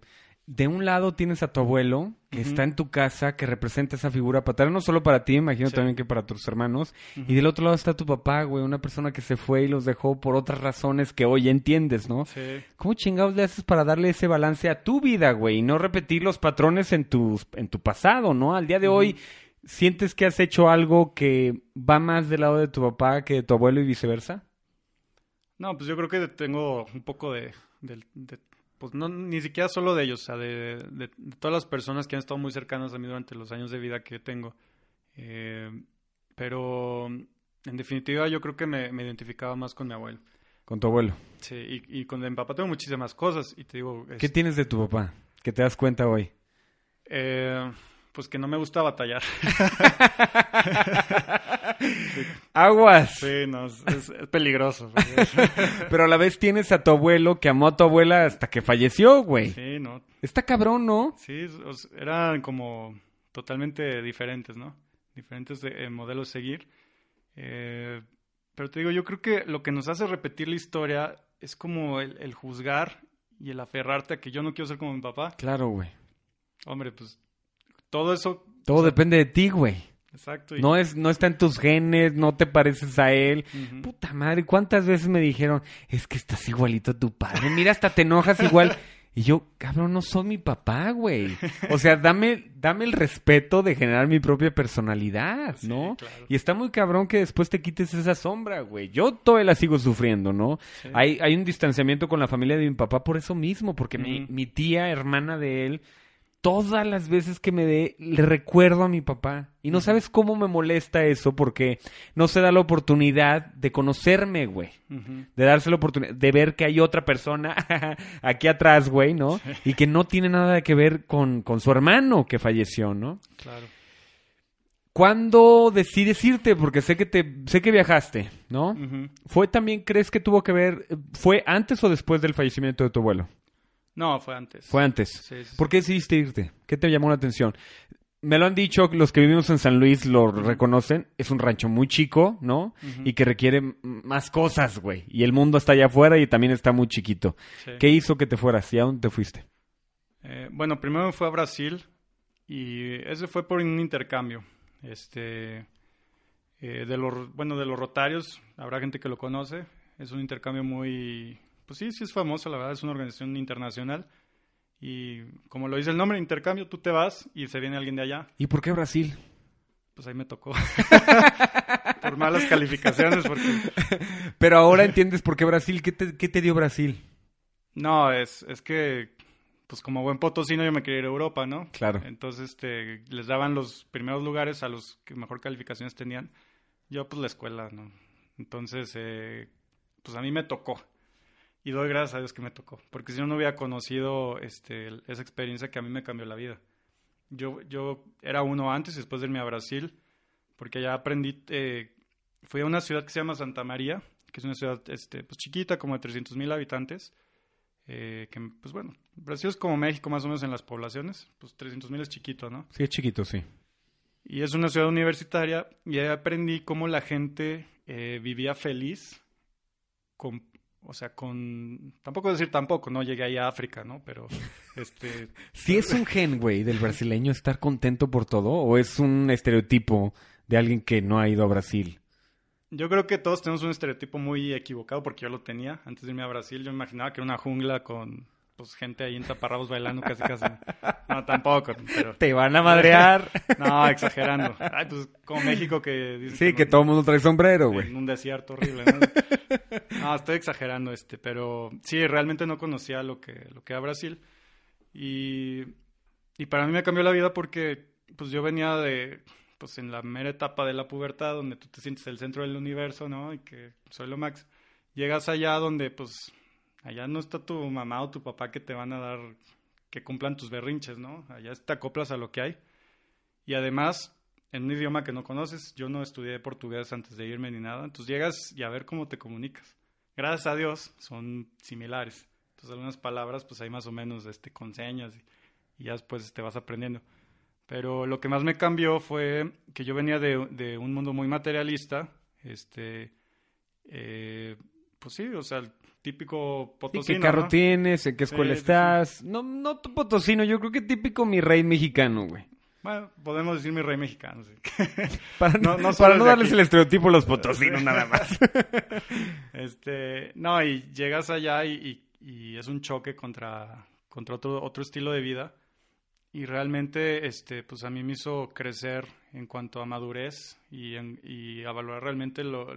de un lado tienes a tu abuelo, que está en tu casa, que representa esa figura paterna, no solo para ti, imagino también que para tus hermanos. Y del otro lado está tu papá, güey, una persona que se fue y los dejó por otras razones que hoy entiendes, ¿no? Sí. ¿Cómo chingados le haces para darle ese balance a tu vida, güey? Y no repetir los patrones en tu, en tu pasado, ¿no? Al día de hoy, ¿sientes que has hecho algo que va más del lado de tu papá que de tu abuelo y viceversa? No, pues yo creo que tengo un poco de pues no, ni siquiera solo de ellos, o sea, de, todas las personas que han estado muy cercanas a mí durante los años de vida que tengo. Eh, pero en definitiva yo creo que me, identificaba más con mi abuelo. Con tu abuelo. Sí, y, con mi papá tengo muchísimas cosas y te digo... ¿Qué tienes de tu papá? ¿Qué te das cuenta hoy? Eh, pues que no me gusta batallar. Aguas. Sí, no, es, peligroso. Pero a la vez tienes a tu abuelo que amó a tu abuela hasta que falleció, güey. Sí, no. Está cabrón, ¿no? Sí, eran como totalmente diferentes, ¿no? Diferentes de, eh, modelos seguir. Eh, pero te digo, yo creo que lo que nos hace repetir la historia es como el, el juzgar y el aferrarte a que yo no quiero ser como mi papá. Claro, güey. Hombre, pues todo eso... Todo depende de ti, güey. Exacto. No, es, no está en tus genes, no te pareces a él. Puta madre, ¿cuántas veces me dijeron, es que estás igualito a tu padre? Mira, hasta te enojas igual. Y yo, cabrón, no soy mi papá, güey. O sea, dame, dame el respeto de generar mi propia personalidad, ¿no? claro. Y está muy cabrón que después te quites esa sombra, güey. Yo todavía la sigo sufriendo, ¿no? Sí. Hay, hay un distanciamiento con la familia de mi papá por eso mismo, porque mi, mi tía, hermana de él, todas las veces que me dé, le recuerdo a mi papá. Y no sabes cómo me molesta eso, porque no se da la oportunidad de conocerme, güey de darse la oportunidad de ver que hay otra persona aquí atrás, güey, ¿no? Y que no tiene nada que ver con, con su hermano que falleció, ¿no? Claro. ¿Cuándo decides irte? Porque sé que te, sé que viajaste, ¿no? ¿Fue también, crees que tuvo que ver, fue antes o después del fallecimiento de tu abuelo? No, fue antes. Fue antes. Sí, sí, sí. ¿Por qué decidiste irte? ¿Qué te llamó la atención? Me lo han dicho, los que vivimos en San Luis lo reconocen, es un rancho muy chico, ¿no? Y que requiere más cosas, güey. Y el mundo está allá afuera y también está muy chiquito. ¿Qué hizo que te fueras y a dónde te fuiste? Eh, bueno, primero me fui a Brasil y ese fue por un intercambio. Este, eh, de los, bueno, de los Rotarios, habrá gente que lo conoce. Es un intercambio muy, pues sí, sí es famoso, la verdad, es una organización internacional. Y como lo dice el nombre, intercambio, tú te vas y se viene alguien de allá. ¿Y por qué Brasil? Pues ahí me tocó. por malas calificaciones, porque... Pero ahora entiendes por qué Brasil. ¿Qué te, qué te dio Brasil? No, es, es que, pues como buen potosino yo me quería ir a Europa, ¿no? Claro. Entonces, este, les daban los primeros lugares a los que mejor calificaciones tenían. Yo, pues, la escuela, ¿no? Entonces, eh, pues a mí me tocó. Y doy gracias a Dios que me tocó. Porque si no, no hubiera conocido este, esa experiencia que a mí me cambió la vida. Yo, yo era uno antes y después de irme a Brasil. Porque allá aprendí... eh, fui a una ciudad que se llama Santa María, que es una ciudad este, pues, chiquita, como de 300 mil habitantes. Eh, que, pues bueno, Brasil es como México más o menos en las poblaciones. Pues 300 mil es chiquito, ¿no? Sí, es chiquito, sí. Y es una ciudad universitaria y ahí aprendí cómo la gente eh, vivía feliz con, o sea, con, tampoco decir tampoco, no llegué ahí a África, ¿no? Pero, este, ¿Sí es un gen, güey, del brasileño estar contento por todo? ¿O es un estereotipo de alguien que no ha ido a Brasil? yo creo que todos tenemos un estereotipo muy equivocado porque yo lo tenía antes de irme a Brasil. Yo me imaginaba que era una jungla con, pues, gente ahí en taparrabos bailando casi casi. No, tampoco, pero, Te van a madrear. no, exagerando. Ay, pues, como México que dice sí, que todo el mundo trae sombrero, güey. En un desierto horrible, ¿no? no, estoy exagerando este, pero sí, realmente no conocía lo que, lo que era Brasil. Y, y para mí me cambió la vida porque pues yo venía de, pues en la mera etapa de la pubertad, donde tú te sientes el centro del universo, ¿no? Y que soy lo max. Llegas allá donde pues allá no está tu mamá o tu papá que te van a dar, que cumplan tus berrinches, ¿no? Allá te acoplas a lo que hay. Y además, en un idioma que no conoces, yo no estudié portugués antes de irme ni nada, entonces llegas y a ver cómo te comunicas. Gracias a Dios son similares. Entonces algunas palabras pues hay más o menos este, con señas y, ya después te vas aprendiendo. Pero lo que más me cambió fue que yo venía de, de un mundo muy materialista, este, eh, pues sí, o sea, el típico Sí, potosino, ¿Qué carro ¿no? tienes? ¿En qué escuela Sí, sí, sí. estás? No, no tu potosino, yo creo que típico mi rey mexicano, güey. Bueno, podemos decir mi rey mexicano, sí. Para No- para darles aquí. el estereotipo a los potosinos nada más. Este, no, y llegas allá y, y- y es un choque contra, contra otro, otro estilo de vida. Y realmente, este, pues a mí me hizo crecer en cuanto a madurez y, en- y a valorar realmente lo,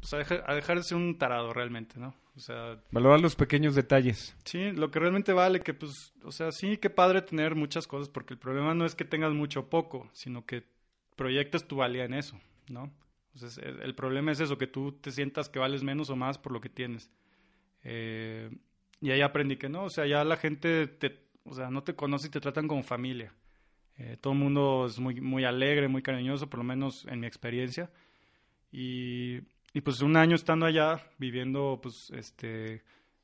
pues a dejar, a dejar de ser un tarado realmente, ¿no? O sea, Valorar los pequeños detalles. sí, lo que realmente vale, que pues, o sea, sí, qué padre tener muchas cosas, porque el problema no es que tengas mucho o poco, sino que proyectes tu valía en eso, ¿no? Entonces, el problema es eso, que tú te sientas que vales menos o más por lo que tienes. Eh, y ahí aprendí que no, o sea, ya la gente, te, o sea, no te conoce y te tratan como familia. Eh, todo el mundo es muy, muy alegre, muy cariñoso, por lo menos en mi experiencia. Y, y pues un año estando allá, viviendo pues este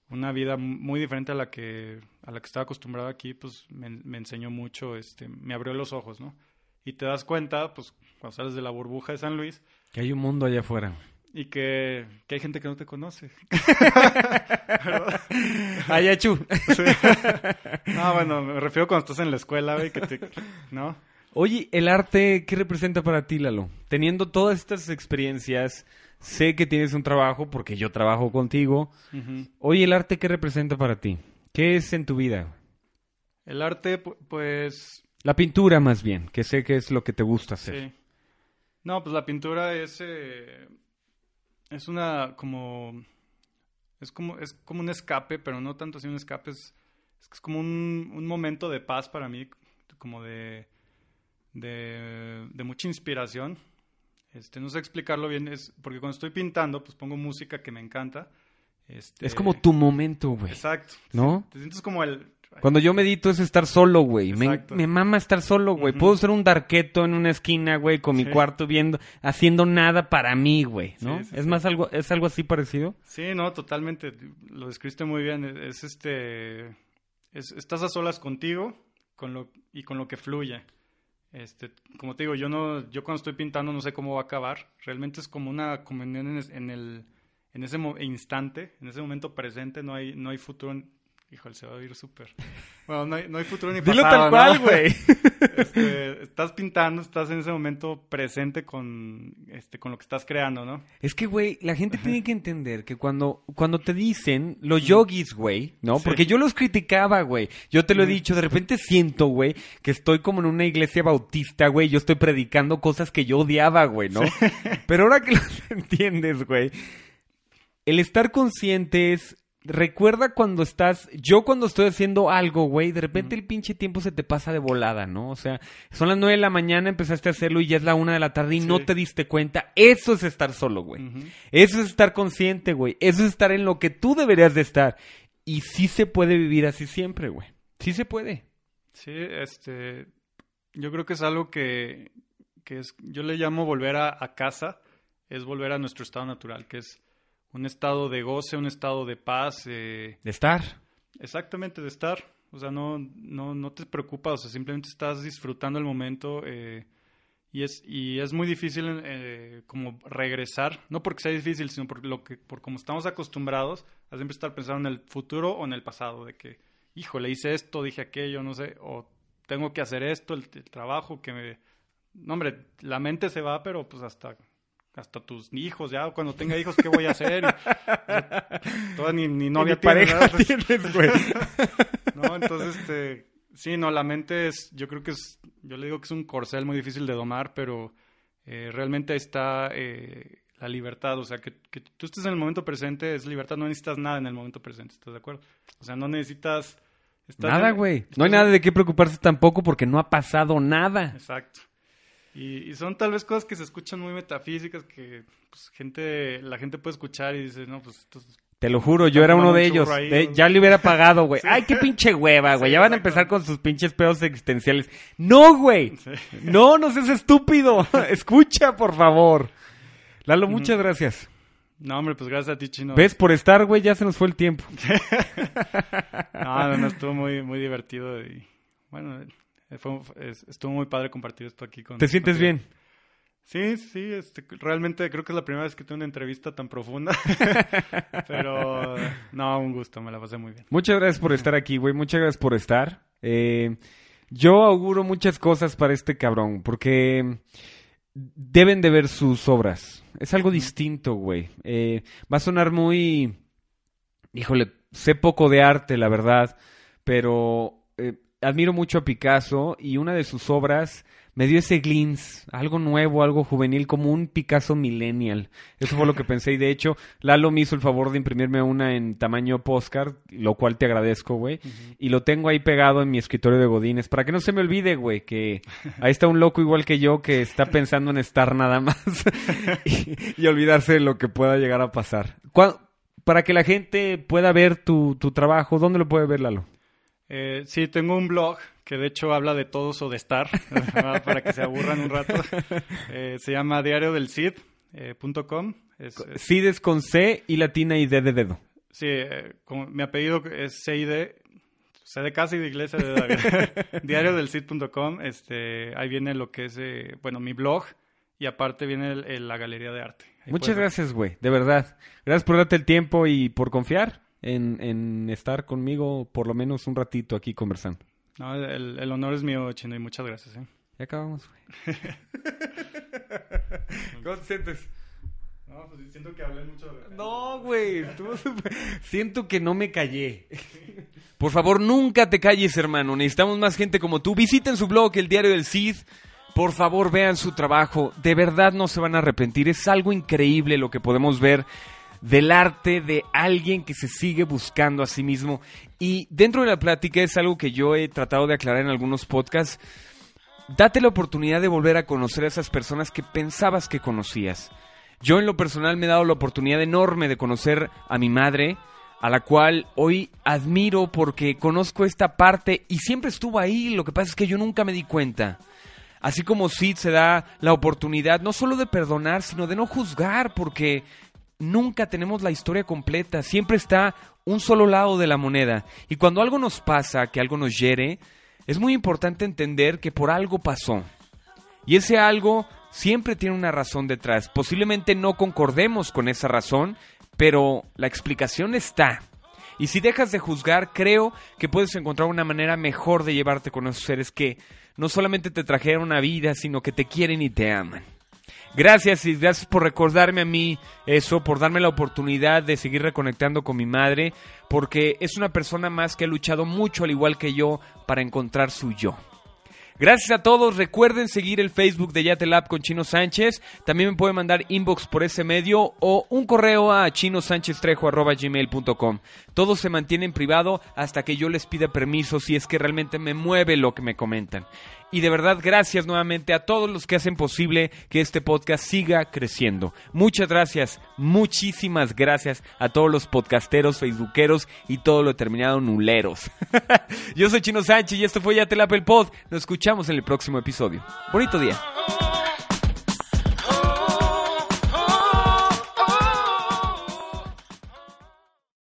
una vida muy diferente a la que a la que estaba acostumbrado aquí, pues me, me enseñó mucho, este, me abrió los ojos, ¿no? Y te das cuenta, pues cuando sales de la burbuja de San Luis, Que hay un mundo allá afuera. y que, que hay gente que no te conoce. Ay, achú. No, bueno, me refiero cuando estás en la escuela, güey, que te, ¿no? Oye, ¿el arte qué representa para ti, Lalo? Teniendo todas estas experiencias, sé que tienes un trabajo porque yo trabajo contigo. Oye, ¿el arte qué representa para ti? ¿Qué es en tu vida? El arte, pu- pues, La pintura más bien, que sé que es lo que te gusta hacer. sí. No, pues la pintura es, eh, es una, como, es como, es como un escape, pero no tanto así un escape, es, es como un, un momento de paz para mí, como de, de, de mucha inspiración. Este, no sé explicarlo bien, es porque cuando estoy pintando, pues pongo música que me encanta. Este, Es como tu momento, güey. Exacto. ¿No? Te sientes como el... Cuando yo medito es estar solo, güey. Me, me mama estar solo, güey. Puedo ser un darqueto en una esquina, güey, con mi cuarto viendo, haciendo nada para mí, güey, ¿no? Sí, sí, es más algo, es algo así parecido. Sí, no, totalmente. Lo describiste muy bien. Es este. es- estás a solas contigo con lo, y con lo que fluye. Este, como te digo, yo no, yo cuando estoy pintando no sé cómo va a acabar. Realmente es como una comunión en, en el, en ese instante, en ese momento presente. No hay, no hay futuro. Híjole, se va a oír súper. Bueno, no hay, no hay futuro ni Dilo pasado. tal cual, ¿no? güey. Este, estás pintando, estás en ese momento presente con, este, con lo que estás creando, ¿no? Es que, güey, la gente tiene que entender que cuando, cuando te dicen los yogis, güey, ¿no? Sí. Porque yo los criticaba, güey. Yo te lo he dicho, de repente siento, güey, que estoy como en una iglesia bautista, güey. Yo estoy predicando cosas que yo odiaba, güey, ¿no? Pero ahora que los entiendes, güey, el estar consciente es... Recuerda cuando estás, yo cuando estoy haciendo algo, güey, de repente el pinche tiempo se te pasa de volada, ¿no? O sea, son las nueve de la mañana, empezaste a hacerlo y ya es la una de la tarde y Sí. no te diste cuenta. Eso es estar solo, güey. Eso es estar consciente, güey. Eso es estar en lo que tú deberías de estar. Y sí se puede vivir así siempre, güey. Sí se puede. Sí, este, yo creo que es algo que, que es, yo le llamo volver a, a casa, es volver a nuestro estado natural, que es un estado de goce, un estado de paz, eh, De estar. exactamente de estar, o sea, no, no, no te preocupas, o sea, simplemente estás disfrutando el momento eh, y es, y es muy difícil eh, como regresar, no porque sea difícil, sino por lo que, por como estamos acostumbrados a siempre estar pensando en el futuro o en el pasado, de que, híjole, hice esto, dije aquello, no sé, o tengo que hacer esto, el, el trabajo que me... No, hombre, la mente se va, pero pues hasta hasta tus hijos, ya cuando tenga hijos, ¿qué voy a hacer? Todavía ni, ni novia Ni tienes, pareja tienes, güey. no, entonces, este, sí, no, la mente es, yo creo que es, yo le digo que es un corcel muy difícil de domar, pero eh, realmente está eh, la libertad, o sea, que, que tú estés en el momento presente es libertad, no necesitas nada en el momento presente, ¿estás de acuerdo? O sea, no necesitas... Nada, güey. No hay nada de qué preocuparse tampoco porque no ha pasado nada. Exacto. Y, y son tal vez cosas que se escuchan muy metafísicas que pues, gente, la gente puede escuchar y dice, no, pues esto es- Te lo juro, yo era uno de ellos. ya le hubiera pagado, güey. Sí. Ay, qué pinche hueva, güey. Sí, ya van a empezar con sus pinches pedos existenciales. No, güey. Sí. No, no seas estúpido. Escucha, por favor. Lalo, muchas gracias. No, hombre, pues gracias a ti, Chino. ¿Ves? Por estar, güey, ya se nos fue el tiempo. No, no, no, estuvo muy, muy divertido y bueno, fue- es- estuvo muy padre compartir esto aquí con ¿Te sientes contigo. bien? Sí, sí, este, realmente creo que es la primera vez que tengo una entrevista tan profunda. Pero no, un gusto, me la pasé muy bien. Muchas gracias por estar aquí, güey. Muchas gracias por estar. Eh, yo auguro muchas cosas para este cabrón, porque deben de ver sus obras. Es algo distinto, güey. Eh, va a sonar muy... Híjole, sé poco de arte, la verdad, pero eh, admiro mucho a Picasso y una de sus obras me dio ese glimpse, algo nuevo, algo juvenil, como un Picasso millennial. Eso fue lo que pensé y de hecho Lalo me hizo el favor de imprimirme una en tamaño postcard, lo cual te agradezco, güey. Y lo tengo ahí pegado en mi escritorio de Godines, para que no se me olvide, güey, que ahí está un loco igual que yo que está pensando en estar nada más y, y olvidarse de lo que pueda llegar a pasar. Para que la gente pueda ver tu, tu trabajo, ¿dónde lo puede ver, Lalo? Eh, sí, tengo un blog que de hecho habla de todos o de estar, para que se aburran un rato. Eh, se llama diario del Cid.com. es, es- Cides con C y latina y D de dedo. sí, eh, como mi apellido es CID, C de casa y de iglesia de David. diario del Cid.com. Este, ahí viene lo que es, eh, bueno, mi blog y aparte viene el- el- la galería de arte. Ahí Muchas gracias, güey, de verdad. Gracias por darte el tiempo y por confiar en, en estar conmigo por lo menos un ratito aquí conversando. No, el, el honor es mío, Chino, y muchas gracias. ¿eh? Ya acabamos, güey. ¿Cómo te sientes? No, pues siento que hablé mucho. No, güey. Siento que no me callé. Por favor, nunca te calles, hermano. Necesitamos más gente como tú. Visiten su blog, El Diario del Cid. Por favor, vean su trabajo. De verdad no se van a arrepentir. Es algo increíble lo que podemos ver del arte de alguien que se sigue buscando a sí mismo. Y dentro de la plática es algo que yo he tratado de aclarar en algunos podcasts. Date la oportunidad de volver a conocer a esas personas que pensabas que conocías. Yo en lo personal me he dado la oportunidad enorme de conocer a mi madre, a la cual hoy admiro porque conozco esta parte y siempre estuvo ahí, lo que pasa es que yo nunca me di cuenta. Así como Sid se da la oportunidad no solo de perdonar, sino de no juzgar, porque nunca tenemos la historia completa, siempre está un solo lado de la moneda. Y cuando algo nos pasa, que algo nos hiere, es muy importante entender que por algo pasó. Y ese algo siempre tiene una razón detrás. Posiblemente no concordemos con esa razón, pero la explicación está. Y si dejas de juzgar, creo que puedes encontrar una manera mejor de llevarte con esos seres que no solamente te trajeron una vida, sino que te quieren y te aman. Gracias y gracias por recordarme a mí eso, por darme la oportunidad de seguir reconectando con mi madre, porque es una persona más que ha luchado mucho al igual que yo para encontrar su yo. Gracias a todos. Recuerden seguir el Facebook de Yatelab con Chino Sánchez. También me pueden mandar inbox por ese medio o un correo a chinosancheztrejo.gmail.com. Todo se mantiene en privado hasta que yo les pida permiso si es que realmente me mueve lo que me comentan. Y de verdad, gracias nuevamente a todos los que hacen posible que este podcast siga creciendo. Muchas gracias, muchísimas gracias a todos los podcasteros, facebookeros y todo lo terminado nuleros. Yo soy Chino Sánchez y esto fue Ya el Pod. Nos escuchamos en el próximo episodio. Bonito día.